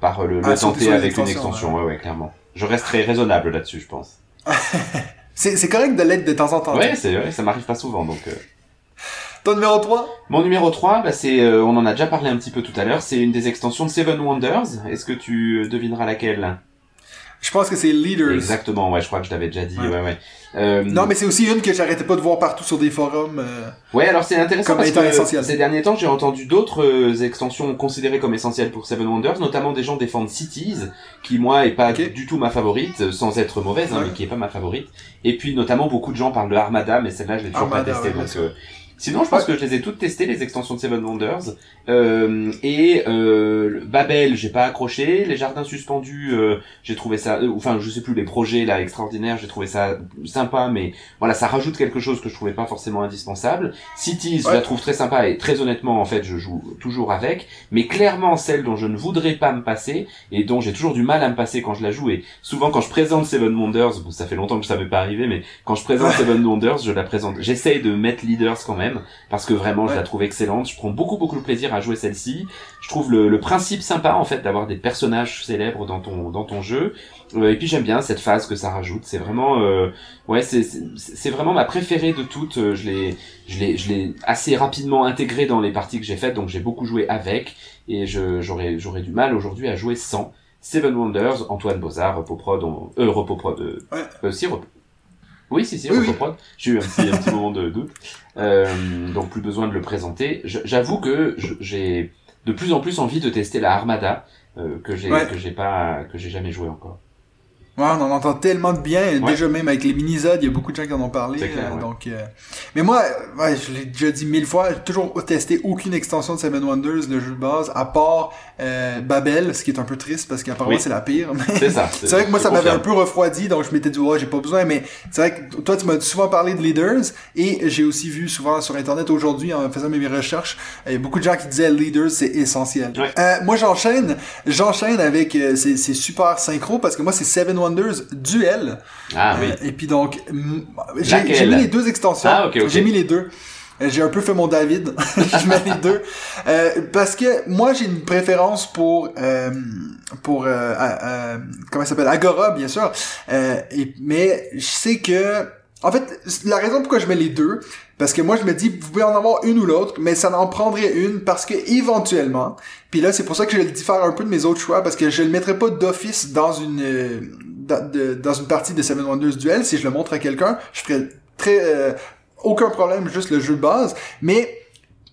par le, le ah, tenter avec une extension. Ouais, ouais, clairement je resterai raisonnable là-dessus, je pense. c'est correct de l'être de temps en temps. Ouais, c'est vrai, ça m'arrive pas souvent, donc... Euh... Ton numéro 3 Mon numéro 3, bah c'est, euh, on en a déjà parlé un petit peu tout à l'heure, c'est une des extensions de Seven Wonders. Est-ce que tu devineras laquelle? Je pense que c'est Leaders. Exactement, ouais, je crois que je l'avais déjà dit, ouais, ouais. Euh... Non, mais c'est aussi une que j'arrêtais pas de voir partout sur des forums. Euh... Ouais, alors c'est intéressant parce que ces derniers temps, j'ai entendu d'autres euh, extensions considérées comme essentielles pour Seven Wonders, notamment des gens défendent Cities, qui moi est pas du tout ma favorite, sans être mauvaise, hein, mais qui est pas ma favorite. Et puis notamment beaucoup de gens parlent de Armada, mais celle-là je l'ai toujours pas testée, donc euh, Sinon, je pense que je les ai toutes testées, les extensions de Seven Wonders. Euh, et euh, Babel, j'ai pas accroché. Les Jardins Suspendus, euh, j'ai trouvé ça... Euh, enfin, je sais plus, les projets là extraordinaires, j'ai trouvé ça sympa, mais voilà, ça rajoute quelque chose que je trouvais pas forcément indispensable. Cities, je la trouve très sympa, et très honnêtement, en fait, je joue toujours avec. Mais clairement, celle dont je ne voudrais pas me passer, et dont j'ai toujours du mal à me passer quand je la joue, et souvent quand je présente Seven Wonders, ça fait longtemps que ça m'est pas arrivé, mais quand je présente Seven Wonders, je la présente... J'essaye de mettre Leaders quand même parce que vraiment je la trouve excellente. Je prends beaucoup beaucoup de plaisir à jouer celle-ci. Je trouve le, le, principe sympa en fait d'avoir des personnages célèbres dans ton dans ton jeu. Euh, et puis j'aime bien cette phase que ça rajoute. C'est vraiment euh, ouais c'est c'est vraiment ma préférée de toutes. Euh, je l'ai je l'ai je l'ai assez rapidement intégré dans les parties que j'ai faites donc j'ai beaucoup joué avec et je j'aurais j'aurais du mal aujourd'hui à jouer sans. Seven Wonders, Antoine Bozard, Repoprod, on... euh, Repoprod, euh, ouais. euh, si, oui, si, si, oui, J'ai eu un petit, un petit moment de doute. Euh, donc plus besoin de le présenter. J'avoue que j'ai de plus en plus envie de tester la Armada euh, que j'ai que j'ai pas que j'ai jamais joué encore. Ouais, on en entend tellement de bien. Déjà même avec les minisodes, il y a beaucoup de gens qui en ont parlé. Euh, donc, euh, mais moi, ouais, je l'ai déjà dit mille fois, j'ai toujours testé aucune extension de Seven Wonders, le jeu de base, à part euh, Babel, ce qui est un peu triste parce qu'apparemment c'est la pire. C'est ça. c'est vrai que moi ça m'avait un peu refroidi, donc je m'étais dit ouais j'ai pas besoin. Mais c'est vrai que toi tu m'as souvent parlé de Leaders et j'ai aussi vu souvent sur internet aujourd'hui en faisant mes recherches, il y a beaucoup de gens qui disaient Leaders c'est essentiel. moi j'enchaîne, j'enchaîne avec c'est super synchro parce que moi c'est Seven Wonders Duel. Ah oui. Euh, et puis donc, j'ai mis les deux extensions. Ah, ok, J'ai mis les deux. Euh, j'ai un peu fait mon David. je mets les deux. Euh, parce que moi, j'ai une préférence pour... Euh, pour... Euh, comment ça s'appelle? Agora, bien sûr. et, mais je sais que... En fait, la raison pourquoi je mets les deux, parce que moi je me dis, vous pouvez en avoir une ou l'autre, mais ça en prendrait une parce que éventuellement, puis là c'est pour ça que je le diffère un peu de mes autres choix, parce que je le mettrais pas d'office dans une dans, une partie de Seven Wonders Duel, si je le montre à quelqu'un, je ferais très euh, aucun problème, juste le jeu de base. Mais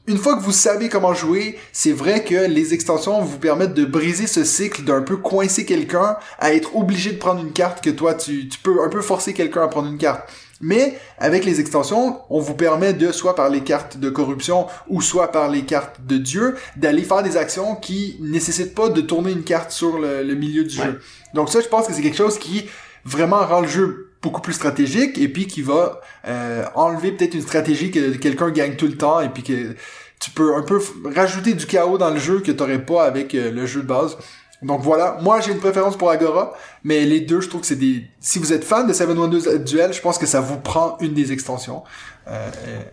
une fois que vous savez comment jouer, c'est vrai que les extensions vous permettent de briser ce cycle d'un peu coincer quelqu'un à être obligé de prendre une carte que toi tu, tu peux un peu forcer quelqu'un à prendre une carte. Mais avec les extensions, on vous permet de, soit par les cartes de corruption ou soit par les cartes de Dieu, d'aller faire des actions qui nécessitent pas de tourner une carte sur le, milieu du jeu. Donc ça, je pense que c'est quelque chose qui vraiment rend le jeu beaucoup plus stratégique et puis qui va euh, enlever peut-être une stratégie que quelqu'un gagne tout le temps et puis que tu peux un peu rajouter du chaos dans le jeu que t'aurais pas avec euh, le jeu de base. Donc voilà, moi j'ai une préférence pour Agora, mais les deux, je trouve que c'est des... Si vous êtes fan de Seven Wonders Duel, je pense que ça vous prend une des extensions. Euh,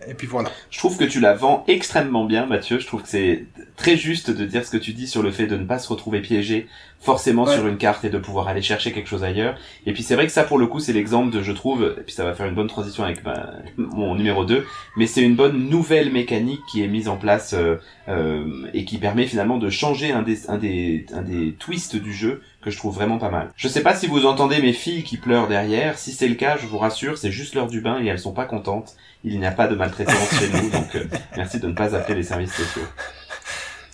et, puis voilà. Je trouve que tu la vends extrêmement bien, Mathieu. Je trouve que c'est très juste de dire ce que tu dis sur le fait de ne pas se retrouver piégé forcément sur une carte et de pouvoir aller chercher quelque chose ailleurs. Et puis c'est vrai que ça, pour le coup, c'est l'exemple de, je trouve, et puis ça va faire une bonne transition avec mon numéro 2, mais c'est une bonne nouvelle mécanique qui est mise en place euh, euh, et qui permet finalement de changer un des, un des, un des twists du jeu que je trouve vraiment pas mal. Je sais pas si vous entendez mes filles qui pleurent derrière. Si c'est le cas, je vous rassure, c'est juste l'heure du bain et elles sont pas contentes. Il n'y a pas de maltraitance chez nous, donc euh, merci de ne pas appeler les services sociaux.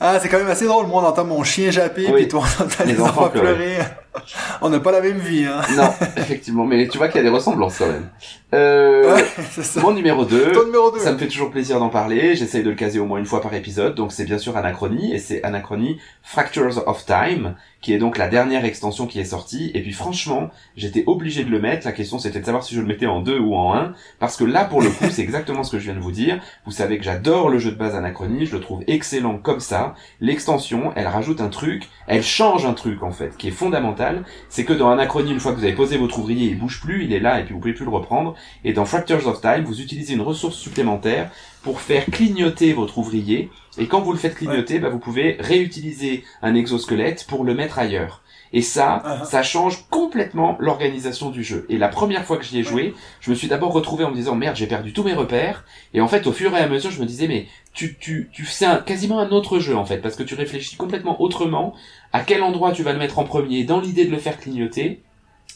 Ah, c'est quand même assez drôle. Moi, on entend mon chien japper, Oui. puis toi, on entend les, Les enfants, enfants pleurer. on n'a pas la même vie, hein. Non, effectivement, mais tu vois qu'il y a des ressemblances quand même. Euh, Ouais, mon numéro 2, Ton numéro 2. Ça me fait toujours plaisir d'en parler, j'essaye de le caser au moins une fois par épisode, donc c'est bien sûr Anachronie, et c'est Anachronie Fractures of Time, qui est donc la dernière extension qui est sortie, et puis franchement, j'étais obligé de le mettre, la question c'était de savoir si je le mettais en deux ou en un, parce que là pour le coup c'est exactement ce que je viens de vous dire, vous savez que j'adore le jeu de base Anachronie, je le trouve excellent comme ça, l'extension, elle rajoute un truc, elle change un truc en fait, qui est fondamental, c'est que dans Anachronie, une fois que vous avez posé votre ouvrier, il bouge plus, il est là, et puis vous pouvez plus le reprendre, et dans Fractures of Time, vous utilisez une ressource supplémentaire pour faire clignoter votre ouvrier. Et quand vous le faites clignoter, bah, vous pouvez réutiliser un exosquelette pour le mettre ailleurs. Et ça, Uh-huh. ça change complètement l'organisation du jeu. Et la première fois que j'y ai joué, je me suis d'abord retrouvé en me disant merde, j'ai perdu tous mes repères. Et en fait, au fur et à mesure, je me disais mais tu tu tu fais un, quasiment un autre jeu en fait parce que tu réfléchis complètement autrement à quel endroit tu vas le mettre en premier dans l'idée de le faire clignoter.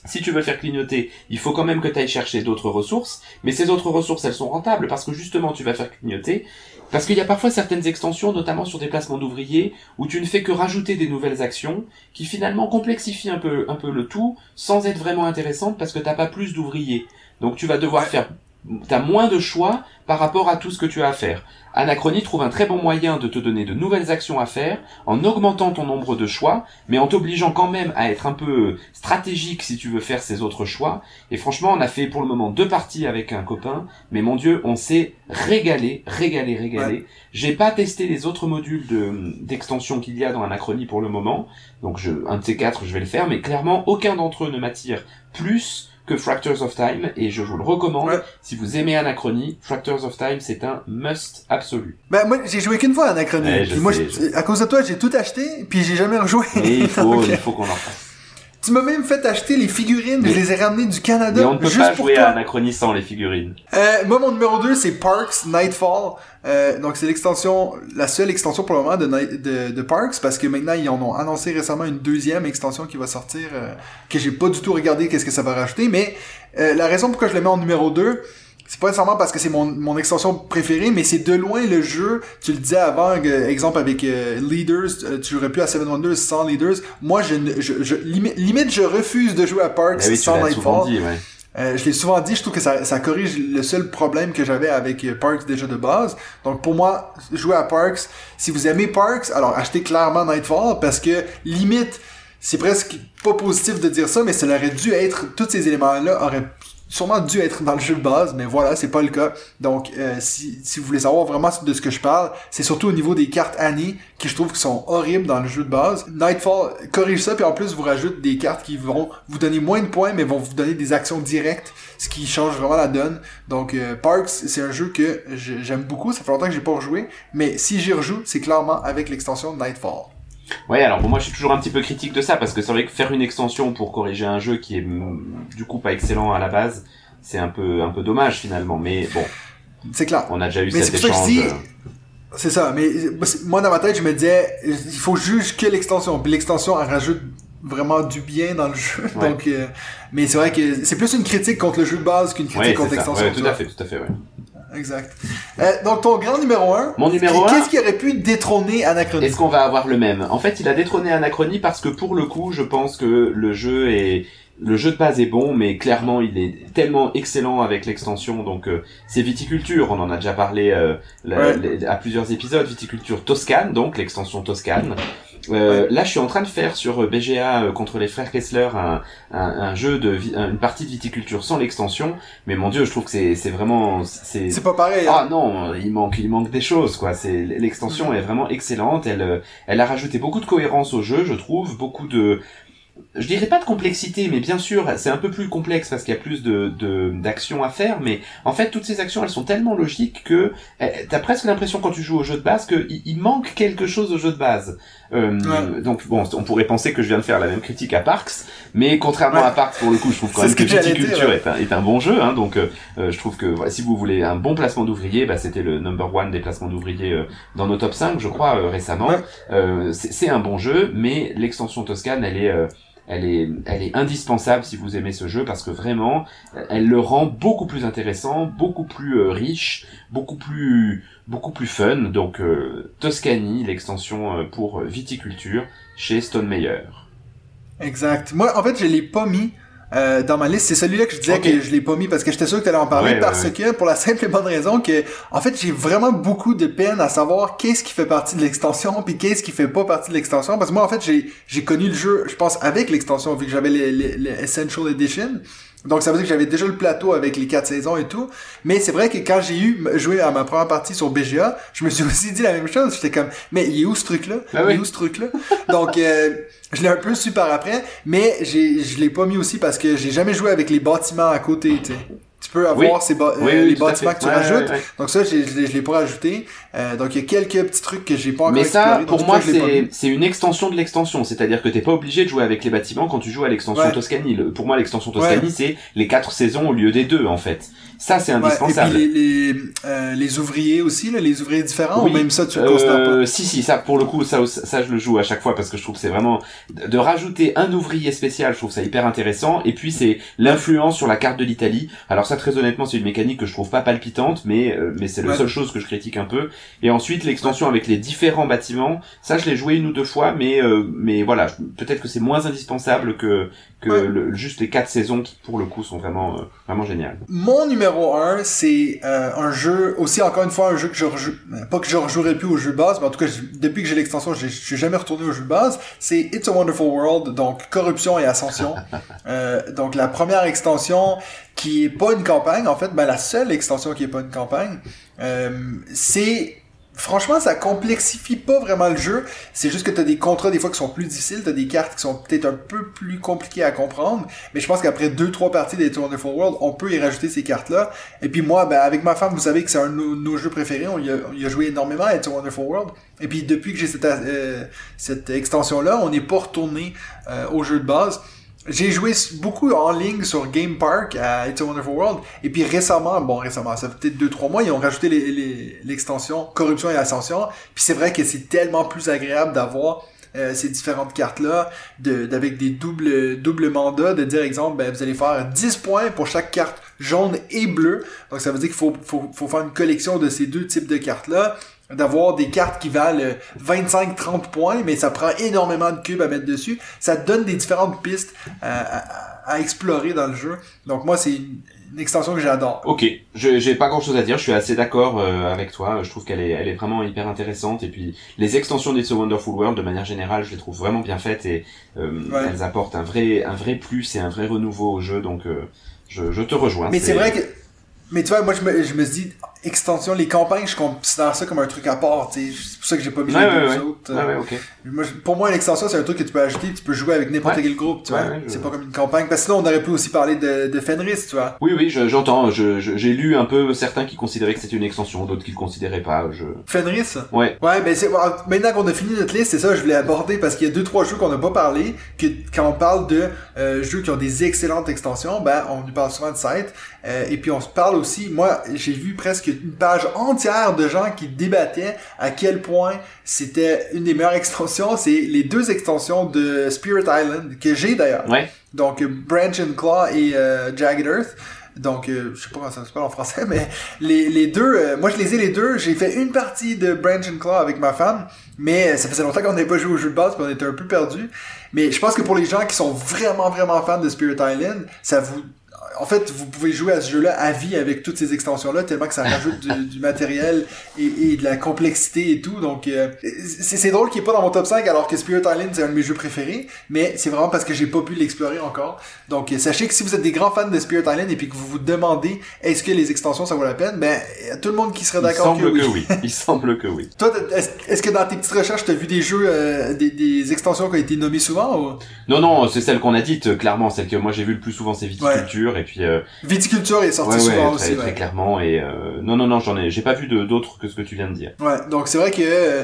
Si tu veux le faire clignoter, il faut quand même que tu ailles chercher d'autres ressources, mais ces autres ressources, elles sont rentables parce que justement, tu vas faire clignoter. Parce qu'il y a parfois certaines extensions, notamment sur des placements d'ouvriers, où tu ne fais que rajouter des nouvelles actions, qui finalement complexifient un peu, un peu le tout, sans être vraiment intéressantes parce que t'as pas plus d'ouvriers. Donc tu vas devoir Ouais. faire, t'as moins de choix par rapport à tout ce que tu as à faire. Anachronie trouve un très bon moyen de te donner de nouvelles actions à faire, en augmentant ton nombre de choix, mais en t'obligeant quand même à être un peu stratégique si tu veux faire ces autres choix. Et franchement, on a fait pour le moment deux parties avec un copain, mais mon dieu, on s'est régalé, régalé, régalé. J'ai pas testé les autres modules de d'extension qu'il y a dans Anachronie pour le moment, donc je, un de ces quatre, je vais le faire, mais clairement, aucun d'entre eux ne m'attire plus que Fractures of Time, et je vous le recommande. Ouais. Si vous aimez Anachronie, Fractures of Time, c'est un must absolu. Ben, moi, j'ai joué qu'une fois Anachronie. Ouais, je Puis moi, je- à cause de toi, j'ai tout acheté, puis j'ai jamais rejoué. Mais il faut, il faut qu'on en fasse. Tu m'as même fait acheter les figurines, Mais- je les ai ramenées du Canada. Mais on ne peut juste pas pour jouer à les figurines. Euh, moi, mon numéro 2, c'est Parks Nightfall. Euh, donc, c'est l'extension, la seule extension pour le moment de, Night- de, de Parks, parce que maintenant, ils en ont annoncé récemment une deuxième extension qui va sortir, euh, que j'ai pas du tout regardé qu'est-ce que ça va rajouter, mais euh, la raison pourquoi je le mets en numéro 2, c'est pas nécessairement parce que c'est mon, mon extension préférée, mais c'est de loin le jeu, tu le disais avant, exemple avec euh, Leaders, euh, tu jouerais plus à Seven Wonders sans Leaders. Moi, je, je, je limite, limite, je refuse de jouer à Parks oui, tu sans Nightfall. souvent dit, ouais. Euh, je l'ai souvent dit, je trouve que ça, ça corrige le seul problème que j'avais avec Parks déjà de base. Donc pour moi, jouer à Parks, si vous aimez Parks, alors achetez clairement Nightfall parce que limite, c'est presque pas positif de dire ça, mais ça aurait dû être, tous ces éléments-là auraient sûrement dû être dans le jeu de base, mais voilà, c'est pas le cas. Donc euh, si, vous voulez savoir vraiment de ce que je parle, c'est surtout au niveau des cartes années qui je trouve qui sont horribles dans le jeu de base. Nightfall corrige ça, puis en plus vous rajoute des cartes qui vont vous donner moins de points, mais vont vous donner des actions directes, ce qui change vraiment la donne. Donc euh, Parks, c'est un jeu que j'aime beaucoup, ça fait longtemps que j'ai pas rejoué, mais si j'y rejoue, c'est clairement avec l'extension Nightfall. Ouais, alors bon, moi je suis toujours un petit peu critique de ça parce que c'est vrai que faire une extension pour corriger un jeu qui est mm, du coup pas excellent à la base, c'est un peu un peu dommage finalement. Mais bon, C'est clair. on a déjà eu Mais cet pour échange. dis- C'est ça, mais moi dans ma tête, je me disais, il faut juger que l'extension. Puis l'extension, elle rajoute vraiment du bien dans le jeu. Ouais. Donc, euh, mais c'est vrai que c'est plus une critique contre le jeu de base qu'une critique Ouais, contre l'extension. Ouais, tout à fait, tout à fait, ouais. Exact. Euh, donc ton grand numéro 1. Mon numéro un? Qu'est-ce qui aurait pu détrôner Anachronie Est-ce qu'on va avoir le même? En fait, il a détrôné Anachronie parce que pour le coup, je pense que le jeu est le jeu de base est bon, mais clairement, il est tellement excellent avec l'extension. Donc, euh, c'est Viticulture. On en a déjà parlé euh, la- Ouais. les- à plusieurs épisodes. Viticulture Toscane, donc l'extension Toscane. Euh, Là, je suis en train de faire sur BGA euh, contre les frères Kessler un, un, un jeu de une partie de viticulture sans l'extension. Mais mon Dieu, je trouve que c'est c'est vraiment c'est C'est pas pareil. hein. ah non, il manque, il manque des choses quoi. C'est l'extension est vraiment excellente. Elle, euh, elle a rajouté beaucoup de cohérence au jeu, je trouve, beaucoup de, je dirais pas de complexité, mais bien sûr, c'est un peu plus complexe parce qu'il y a plus de de- d'actions à faire. Mais en fait, toutes ces actions, elles sont tellement logiques que euh, t'as presque l'impression quand tu joues au jeu de base que il, il manque quelque chose au jeu de base. Euh, Ouais. Donc bon, on pourrait penser que je viens de faire la même critique à Parks, mais contrairement Ouais. à Parks, pour le coup, je trouve quand même que Viticulture est, un, est un bon jeu. Hein, donc euh, euh, je trouve que voilà, si vous voulez un bon placement d'ouvriers, bah, c'était le number one des placements d'ouvriers dans nos top 5, je crois, récemment. C'est un bon jeu, mais l'extension Toscane, elle est, elle est, elle est indispensable si vous aimez ce jeu parce que vraiment, elle le rend beaucoup plus intéressant, beaucoup plus riche, beaucoup plus, beaucoup plus fun. Donc euh, Toscany, l'extension euh, pour viticulture chez Stone Meyer. Exact. Moi, en fait, je l'ai pas mis euh, dans ma liste. C'est celui-là que je disais que je l'ai pas mis parce que j'étais sûr que tu allais en parler Ouais, parce ouais, que pour la simple et bonne raison que en fait j'ai vraiment beaucoup de peine à savoir qu'est-ce qui fait partie de l'extension puis qu'est-ce qui fait pas partie de l'extension parce que moi en fait j'ai j'ai connu le jeu je pense avec l'extension vu que j'avais les, les, les Essential Edition donc ça veut dire que j'avais déjà le plateau avec les quatre saisons et tout mais c'est vrai que quand j'ai eu joué à ma première partie sur BGA je me suis aussi dit la même chose j'étais comme mais il est où ce truc là Ah il oui. est où ce truc là donc euh, je l'ai un peu su par après, mais j'ai, je l'ai pas mis aussi parce que j'ai jamais joué avec les bâtiments à côté, tu sais. Tu peux avoir Oui. ces Oui, euh, oui, les bâtiments que tu rajoutes. Donc ça, je l'ai, je l'ai pas rajouté. Euh, donc il y a quelques petits trucs que j'ai pas encore Mais ça, pour moi, c'est une extension de l'extension. C'est-à-dire que t'es pas obligé de jouer avec les bâtiments quand tu joues à l'extension. Toscany. Le- pour moi, l'extension Toscany, Ouais. c'est les quatre saisons au lieu des deux, en fait. Ça, c'est et indispensable. puis les, les, euh, les ouvriers aussi, là, les ouvriers différents, ou même ça tu le considères pas? Si si ça pour le coup ça ça je le joue à chaque fois parce que je trouve que c'est vraiment de rajouter un ouvrier spécial je trouve ça hyper intéressant et puis c'est l'influence sur la carte de l'Italie alors ça très honnêtement c'est une mécanique que je trouve pas palpitante mais euh, mais c'est la Ouais. seule chose que je critique un peu et ensuite l'extension avec les différents bâtiments ça je l'ai joué une ou deux fois mais euh, mais voilà peut-être que c'est moins indispensable que que Ouais. le- juste les quatre saisons qui pour le coup sont vraiment euh, vraiment géniales Mon numéro 1, c'est euh, un jeu, aussi encore une fois, un jeu que je rejoue, euh, pas que je rejouerai plus au jeu de base, mais en tout cas, depuis que j'ai l'extension, je suis jamais retourné au jeu de base. C'est It's a Wonderful World, donc Corruption et Ascension. Euh, donc la première extension qui est pas une campagne, en fait, ben la seule extension qui est pas une campagne, c'est Franchement, ça complexifie pas vraiment le jeu. C'est juste que t'as des contrats des fois qui sont plus difficiles, t'as des cartes qui sont peut-être un peu plus compliquées à comprendre. Mais je pense qu'après deux, trois parties des Wonderful World, on peut y rajouter ces cartes-là. Et puis moi, ben, avec ma femme, vous savez que c'est un de nos, jeux préférés. On y, a, joué énormément à It's a Wonderful World. Et puis depuis que j'ai cette, euh, extension-là, on n'est pas retourné euh, au jeu de base. J'ai joué beaucoup en ligne sur Game Park à It's a Wonderful World. Et puis récemment, bon récemment, ça fait peut-être 2-3 mois, ils ont rajouté les- les- l'extension Corruption et Ascension. Puis c'est vrai que c'est tellement plus agréable d'avoir euh, ces différentes cartes-là, de, d'avec des doubles, doubles mandats, de dire, exemple, ben, vous allez faire 10 points pour chaque carte jaune et bleue. Donc ça veut dire qu'il faut, faut, faut faire une collection de ces deux types de cartes-là d'avoir des cartes qui valent euh, 25-30 points, mais ça prend énormément de cubes à mettre dessus. Ça te donne des différentes pistes à, à- à explorer dans le jeu. Donc moi, c'est une, une extension que j'adore. Ok, je j'ai pas grand chose à dire, je suis assez d'accord euh, avec toi, je trouve qu'elle est, elle est vraiment hyper intéressante et puis les extensions d'It's a Wonderful World de manière générale je les trouve vraiment bien faites et euh, Ouais. elles apportent un vrai, un vrai plus et un vrai renouveau au jeu donc euh, je, je te rejoins. Mais c'est vrai que... Mais tu vois, moi, je me, je me dis, extension, les campagnes, je considère ça comme un truc à part, tu sais. C'est pour ça que j'ai pas mis Ouais, les ouais, autres. Ouais, euh. Moi, pour moi, l'extension, c'est un truc que tu peux ajouter, tu peux jouer avec n'importe quel groupe, tu vois. C'est pas comme une campagne. Parce que sinon, on aurait pu aussi parler de, de Fenris, tu vois. Oui, oui, je- j'entends, je, je- j'ai lu un peu certains qui considéraient que c'était une extension, d'autres qui le considéraient pas, je... Fenris? Ouais, Ouais, ben c'est maintenant qu'on a fini notre liste, c'est ça, je voulais aborder parce qu'il y a deux trois jeux qu'on n'a pas parlé, que quand on parle de euh, jeux qui ont des excellentes extensions, ben on nous parle souvent de site, euh, et puis on se parle aussi. Moi, j'ai vu presque une page entière de gens qui débattaient à quel point c'était une des meilleures extensions. C'est les deux extensions de Spirit Island que j'ai d'ailleurs. ouais. Donc euh, Branch and Claw et euh, Jagged Earth. Donc, euh, je sais pas comment ça se parle en français, mais les, les deux, euh, moi je les ai les deux. J'ai fait une partie de Branch and Claw avec ma femme, mais ça faisait longtemps qu'on n'avait pas joué au jeu de base, puis on était un peu perdus. Mais je pense que pour les gens qui sont vraiment, vraiment fans de Spirit Island, ça vous... En fait, vous pouvez jouer à ce jeu-là à vie avec toutes ces extensions-là, tellement que ça rajoute du, du matériel et, et de la complexité et tout. Donc, euh, c'est drôle qu'il n'est pas dans mon top 5 alors que Spirit Island, c'est un de mes jeux préférés. Mais c'est vraiment parce que j'ai pas pu l'explorer encore. Donc, euh, sachez que si vous êtes des grands fans de Spirit Island et puis que vous vous demandez est-ce que les extensions, ça vaut la peine, ben, tout le monde qui serait Il d'accord semble que que oui. oui, il semble que oui. Toi, est-ce que dans tes petites recherches, t'as vu des jeux, euh, des, des extensions qui ont été nommées souvent ou... Non, non, c'est celle qu'on a dite, clairement, celle que moi j'ai vu le plus souvent, c'est Viticulture, et puis... Euh, Viticulture est sorti ouais, souvent ouais, très, aussi, très ouais. clairement, et... Euh, non, non, non, j'en ai... J'ai pas vu d'autres que ce que tu viens de dire. Ouais, donc c'est vrai que euh,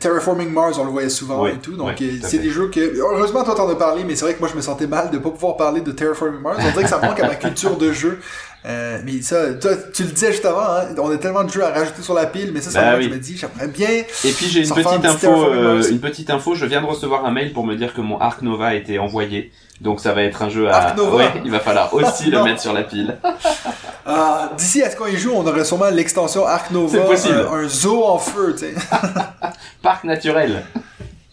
Terraforming Mars, on le voyait souvent et tout. Donc c'est des jeux que. Heureusement, toi t'en as parlé, mais c'est vrai que moi je me sentais mal de pas pouvoir parler de Terraforming Mars. On dirait que ça manque à ma culture de jeu. Euh, mais ça, toi, tu le disais juste avant, hein, on a tellement de jeux à rajouter sur la pile, mais ça, c'est Bah oui. je me dis, j'aimerais bien. Et puis j'ai une petite un info, euh, une petite info. Je viens de recevoir un mail pour me dire que mon Arc Nova a été envoyé. Donc ça va être un jeu à. Nova Ouais, il va falloir aussi le mettre sur la pile. Ah, D'ici à ce qu'on y joue, on aurait sûrement l'extension Arc Nova, C'est possible. euh, un zoo en feu, tu sais. Parc naturel.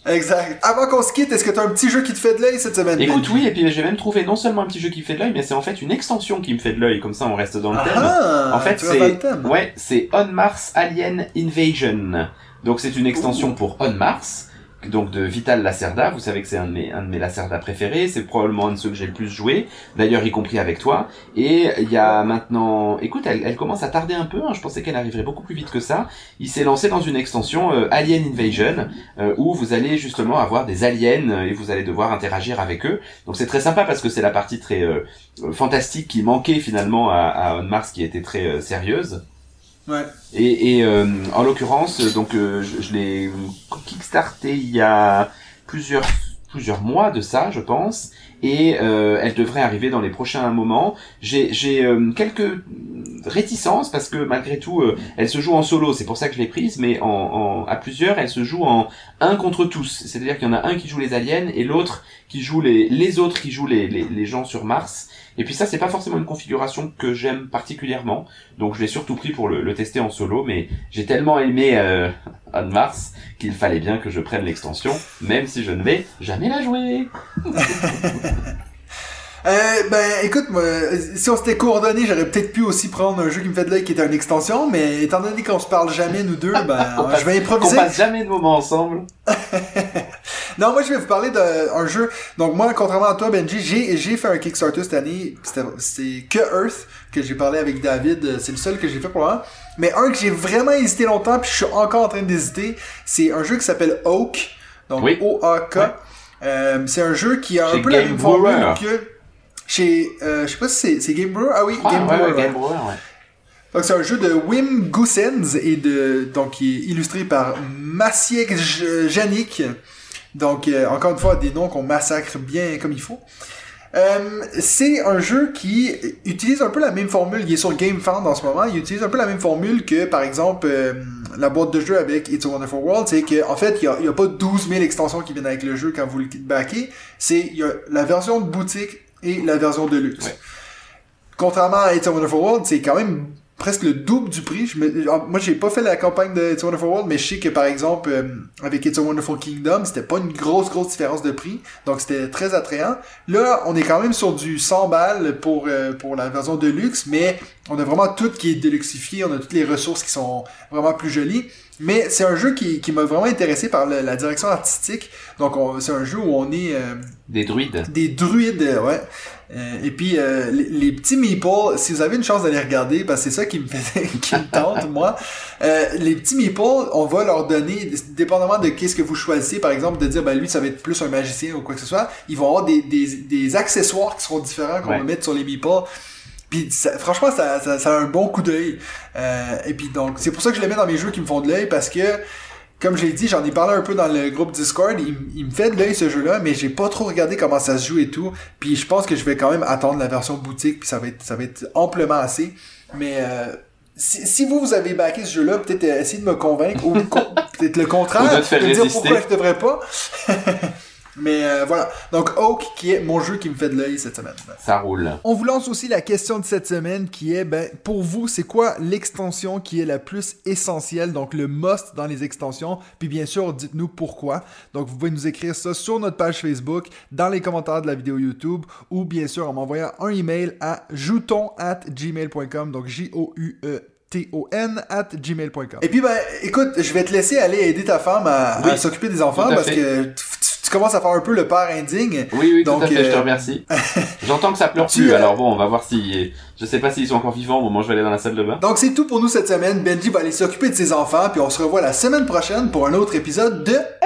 exact. Avant qu'on se quitte, est-ce que t'as un petit jeu qui te fait de l'œil cette semaine Écoute, oui, et puis j'ai même trouvé non seulement un petit jeu qui me fait de l'œil, mais c'est en fait une extension qui me fait de l'œil. Comme ça, on reste dans le thème. Ah, En fait, c'est ouais, c'est On Mars Alien Invasion. Donc c'est une extension pour On Mars, donc de Vital Lacerda. Vous savez que c'est un de mes un de mes Lacerda préférés. C'est probablement un de ceux que j'ai le plus joué. D'ailleurs, y compris avec toi. Et il y a maintenant, écoute, elle, elle commence à tarder un peu. hein. Je pensais qu'elle arriverait beaucoup plus vite que ça. Il s'est lancé dans une extension euh, Alien Invasion euh, où vous allez justement avoir des aliens euh, et vous allez devoir interagir avec eux. Donc c'est très sympa parce que c'est la partie très euh, euh, fantastique qui manquait finalement à, à On Mars qui était très euh, sérieuse. Ouais. Et, et euh, en l'occurrence, donc euh, je, je l'ai kickstarté il y a plusieurs plusieurs mois de ça, je pense, et euh, elle devrait arriver dans les prochains moments. J'ai j'ai euh, quelques réticences parce que malgré tout, euh, elle se joue en solo, c'est pour ça que je l'ai prise, mais en, en à plusieurs, elle se joue en un contre tous. C'est-à-dire qu'il y en a un qui joue les aliens et l'autre qui joue les les autres qui jouent les, les les gens sur Mars. Et puis ça, c'est pas forcément une configuration que j'aime particulièrement. Donc je l'ai surtout pris pour le, tester en solo, mais j'ai tellement aimé euh, On Mars qu'il fallait bien que je prenne l'extension, même si je ne vais jamais la jouer. Euh, ben, écoute, moi, si on s'était coordonné, j'aurais peut-être pu aussi prendre un jeu qui me fait de l'œil qui était une extension, mais étant donné qu'on se parle jamais, nous deux, ben, je vais improviser. passe jamais de moments ensemble. Non, moi, je vais vous parler d'un jeu. Donc, moi, contrairement à toi, Benji, j'ai, j'ai fait un Kickstarter cette année. C'était, c'est que Earth, que j'ai parlé avec David. C'est le seul que j'ai fait pour moment. Mais un que j'ai vraiment hésité longtemps, puis je suis encore en train d'hésiter, c'est un jeu qui s'appelle Oak. Donc, Oui. O-A-K. Euh, c'est un jeu qui a un peu la même formule que chez, euh, je sais pas si c'est, Game Brewer? Ah oui, Ah, Game ouais, Brewer. ouais, ouais. Game Brewer, ouais. Donc c'est un jeu de Wim Goossens et de donc qui est illustré par Maciek J- Janik. Donc euh, encore une fois des noms qu'on massacre bien comme il faut. Euh, c'est un jeu qui utilise un peu la même formule. Il est sur GameFound en ce moment. Il utilise un peu la même formule que, par exemple, euh, la boîte de jeu avec It's a Wonderful World. C'est qu'en en fait, il n'y a, pas 12 000 extensions qui viennent avec le jeu quand vous le backez. C'est il y a la version de boutique et la version de luxe. Ouais. Contrairement à It's a Wonderful World, c'est quand même presque le double du prix. Je me, moi, j'ai pas fait la campagne de It's a Wonderful World, mais je sais que, par exemple, euh, avec It's a Wonderful Kingdom, c'était pas une grosse, grosse différence de prix. Donc, c'était très attrayant. Là, on est quand même sur du 100 balles pour, euh, pour la version de luxe, mais on a vraiment tout qui est deluxifié. On a toutes les ressources qui sont vraiment plus jolies. Mais c'est un jeu qui, qui m'a vraiment intéressé par le- la direction artistique. Donc, on- c'est un jeu où on est... euh, Des druides. des druides, ouais. Euh, et puis euh, les, les petits meeples, si vous avez une chance d'aller regarder, parce que c'est ça qui me fait qui me tente moi. Euh, les petits meeples, on va leur donner, dépendamment de qu'est-ce que vous choisissez, par exemple, de dire ben lui ça va être plus un magicien ou quoi que ce soit, ils vont avoir des, des, des accessoires qui seront différents qu'on Ouais. va mettre sur les meeples. Puis ça- franchement, ça, ça, ça a un bon coup d'œil. Euh, et puis donc, c'est pour ça que je les mets dans mes jeux qui me font de l'œil parce que, comme j'ai dit, j'en ai parlé un peu dans le groupe Discord. Il, me fait de l'œil ce jeu-là, mais j'ai pas trop regardé comment ça se joue et tout. Puis je pense que je vais quand même attendre la version boutique, puis ça va être, ça va être amplement assez. Mais euh, si, si vous, vous avez backé ce jeu-là, peut-être euh, essayer de me convaincre, ou peut-être le contraire, de te faire me dire pourquoi je devrais pas. mais euh, voilà. Donc Oak, qui est mon jeu qui me fait de l'œil cette semaine. Ça roule. On vous lance aussi la question de cette semaine qui est, ben, pour vous, c'est quoi l'extension qui est la plus essentielle, donc le must dans les extensions, puis bien sûr, dites-nous pourquoi. Donc vous pouvez nous écrire ça sur notre page Facebook, dans les commentaires de la vidéo YouTube, ou bien sûr en m'envoyant un email à jouton at gmail.com, donc J-O-U-E. T-O-N at gmail.com. Et puis, ben, écoute, je vais te laisser aller aider ta femme à, s'occuper des enfants parce fait. que tu, commences à faire un peu le père indigne. Oui, oui, Donc, tout à fait, je te euh, remercie. J'entends que ça pleure tu, plus, euh, alors bon, on va voir si... Je sais pas s'ils sont encore vivants au moment où je vais aller dans la salle de bain. Donc, c'est tout pour nous cette semaine. Benji va aller s'occuper de ses enfants, puis on se revoit la semaine prochaine pour un autre épisode de... On